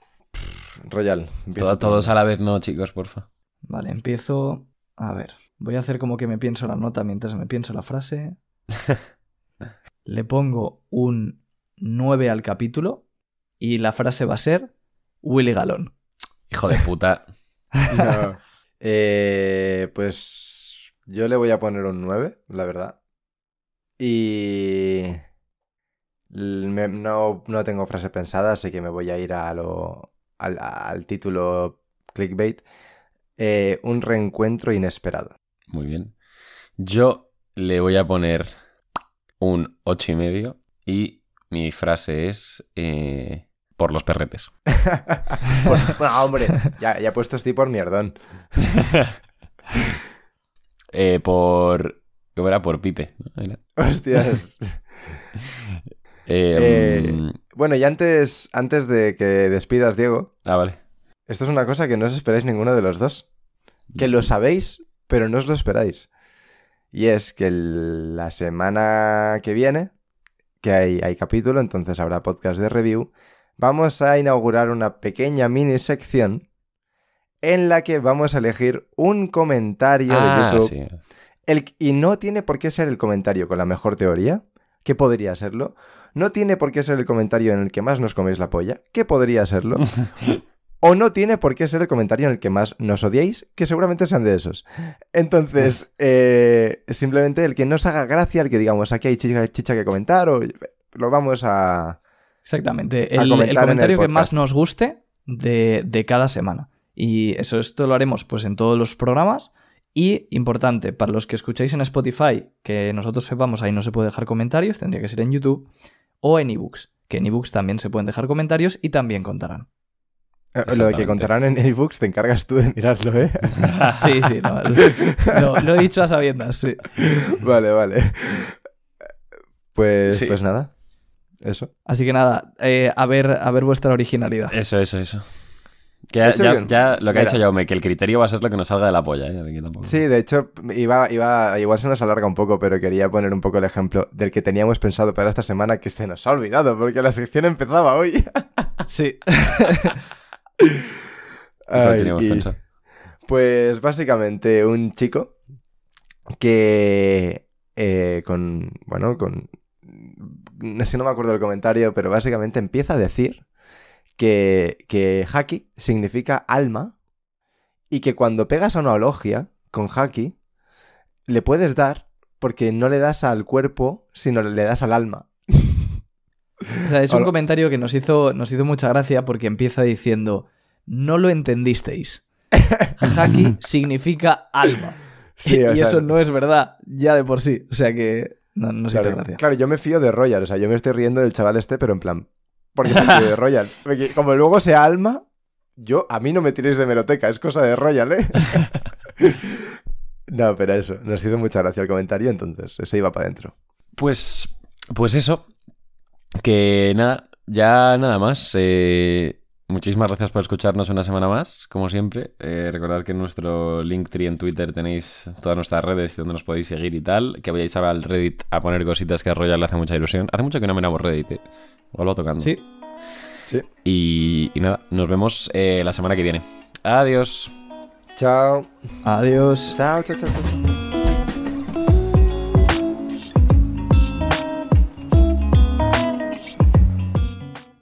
Royal. Todo- todos a la vez, no, chicos, porfa. Vale, empiezo. A ver, voy a hacer como que me pienso la nota mientras me pienso la frase. Le pongo un 9 al capítulo y la frase va a ser Willy Galón. Hijo de puta. No. Eh, pues yo le voy a poner un 9, la verdad. Y me- no, no tengo frase pensada, así que me voy a ir a lo, al, al título clickbait. Eh, un reencuentro inesperado. Muy bien. Yo le voy a poner un ocho y medio y mi frase es eh, por los perretes. Por- no, hombre, ya, ya he puesto estoy por mierdón. Eh, por... ¿Cómo era? Por Pipe. ¿no? Era. Hostias. Eh, Bueno, y antes, antes de que despidas, Diego, Ah, vale. esto es una cosa que no os esperáis ninguno de los dos. que lo sabéis, pero no os lo esperáis. Y es que el- la semana que viene, que hay, hay capítulo, entonces habrá podcast de review, vamos a inaugurar una pequeña mini sección en la que vamos a elegir un comentario Ah, de YouTube. sí. El- y no tiene por qué ser el comentario con la mejor teoría, que podría serlo. No tiene por qué ser el comentario en el que más nos coméis la polla, que podría serlo. o no tiene por qué ser el comentario en el que más nos odiéis, que seguramente sean de esos. Entonces, eh, simplemente el que nos haga gracia, el que digamos aquí hay chicha, chicha que comentar, o lo vamos a... Exactamente. El, el comentar en el comentario que más nos guste de, de cada semana. Y eso, esto lo haremos pues en todos los programas. Y importante, para los que escucháis en Spotify, que nosotros sepamos, ahí no se puede dejar comentarios, tendría que ser en YouTube, o en ebooks, que en ebooks también se pueden dejar comentarios y también contarán. eh, Lo de que contarán en ebooks te encargas tú de mirarlo, ¿eh? Sí, sí, no, lo, lo he dicho a sabiendas, sí. vale, vale. Pues, Sí. pues nada, eso. Así que nada, eh, a, ver, a ver vuestra originalidad. Eso, eso, eso. Que ya, ya- ya lo que ha mira. dicho Jaume, que el criterio va a ser lo que nos salga de la polla. ¿eh? Aquí tampoco- Sí, de hecho, iba, iba, igual se nos alarga un poco, pero quería poner un poco el ejemplo del que teníamos pensado para esta semana que se nos ha olvidado, porque la sección empezaba hoy. Sí. Lo Ay, teníamos y- pensado. Pues básicamente un chico que eh, con, bueno, con... No sé, no me acuerdo del comentario, pero básicamente empieza a decir que, que haki significa alma y que cuando pegas a una logia con haki le puedes dar porque no le das al cuerpo, sino le das al alma. O sea, es un Hola. comentario que nos hizo, nos hizo mucha gracia porque empieza diciendo, no lo entendisteis. Haki significa alma. Sí, y o sea, eso no es verdad, ya de por sí. O sea que no, hizo Claro, gracia. claro, yo me fío de Royal, o sea, yo me estoy riendo del chaval este, pero en plan, porque me de Royal. Como luego sea alma, yo, a mí no me tiréis de meroteca, es cosa de Royal, ¿eh? no, pero eso, nos hizo mucha gracia el comentario, entonces ese iba para adentro. Pues, pues eso. Que nada, ya nada más. eh, muchísimas gracias por escucharnos una semana más, como siempre. Eh, recordad que en nuestro Linktree en Twitter tenéis todas nuestras redes donde nos podéis seguir y tal. Que vayáis al Reddit a poner cositas que a Royal le hace mucha ilusión. Hace mucho que no miramos Reddit, eh. Vuelvo tocando. Sí, Sí. Y, y nada, nos vemos eh, la semana que viene. Adiós. Chao. adiós. Chao, chao, chao. chao.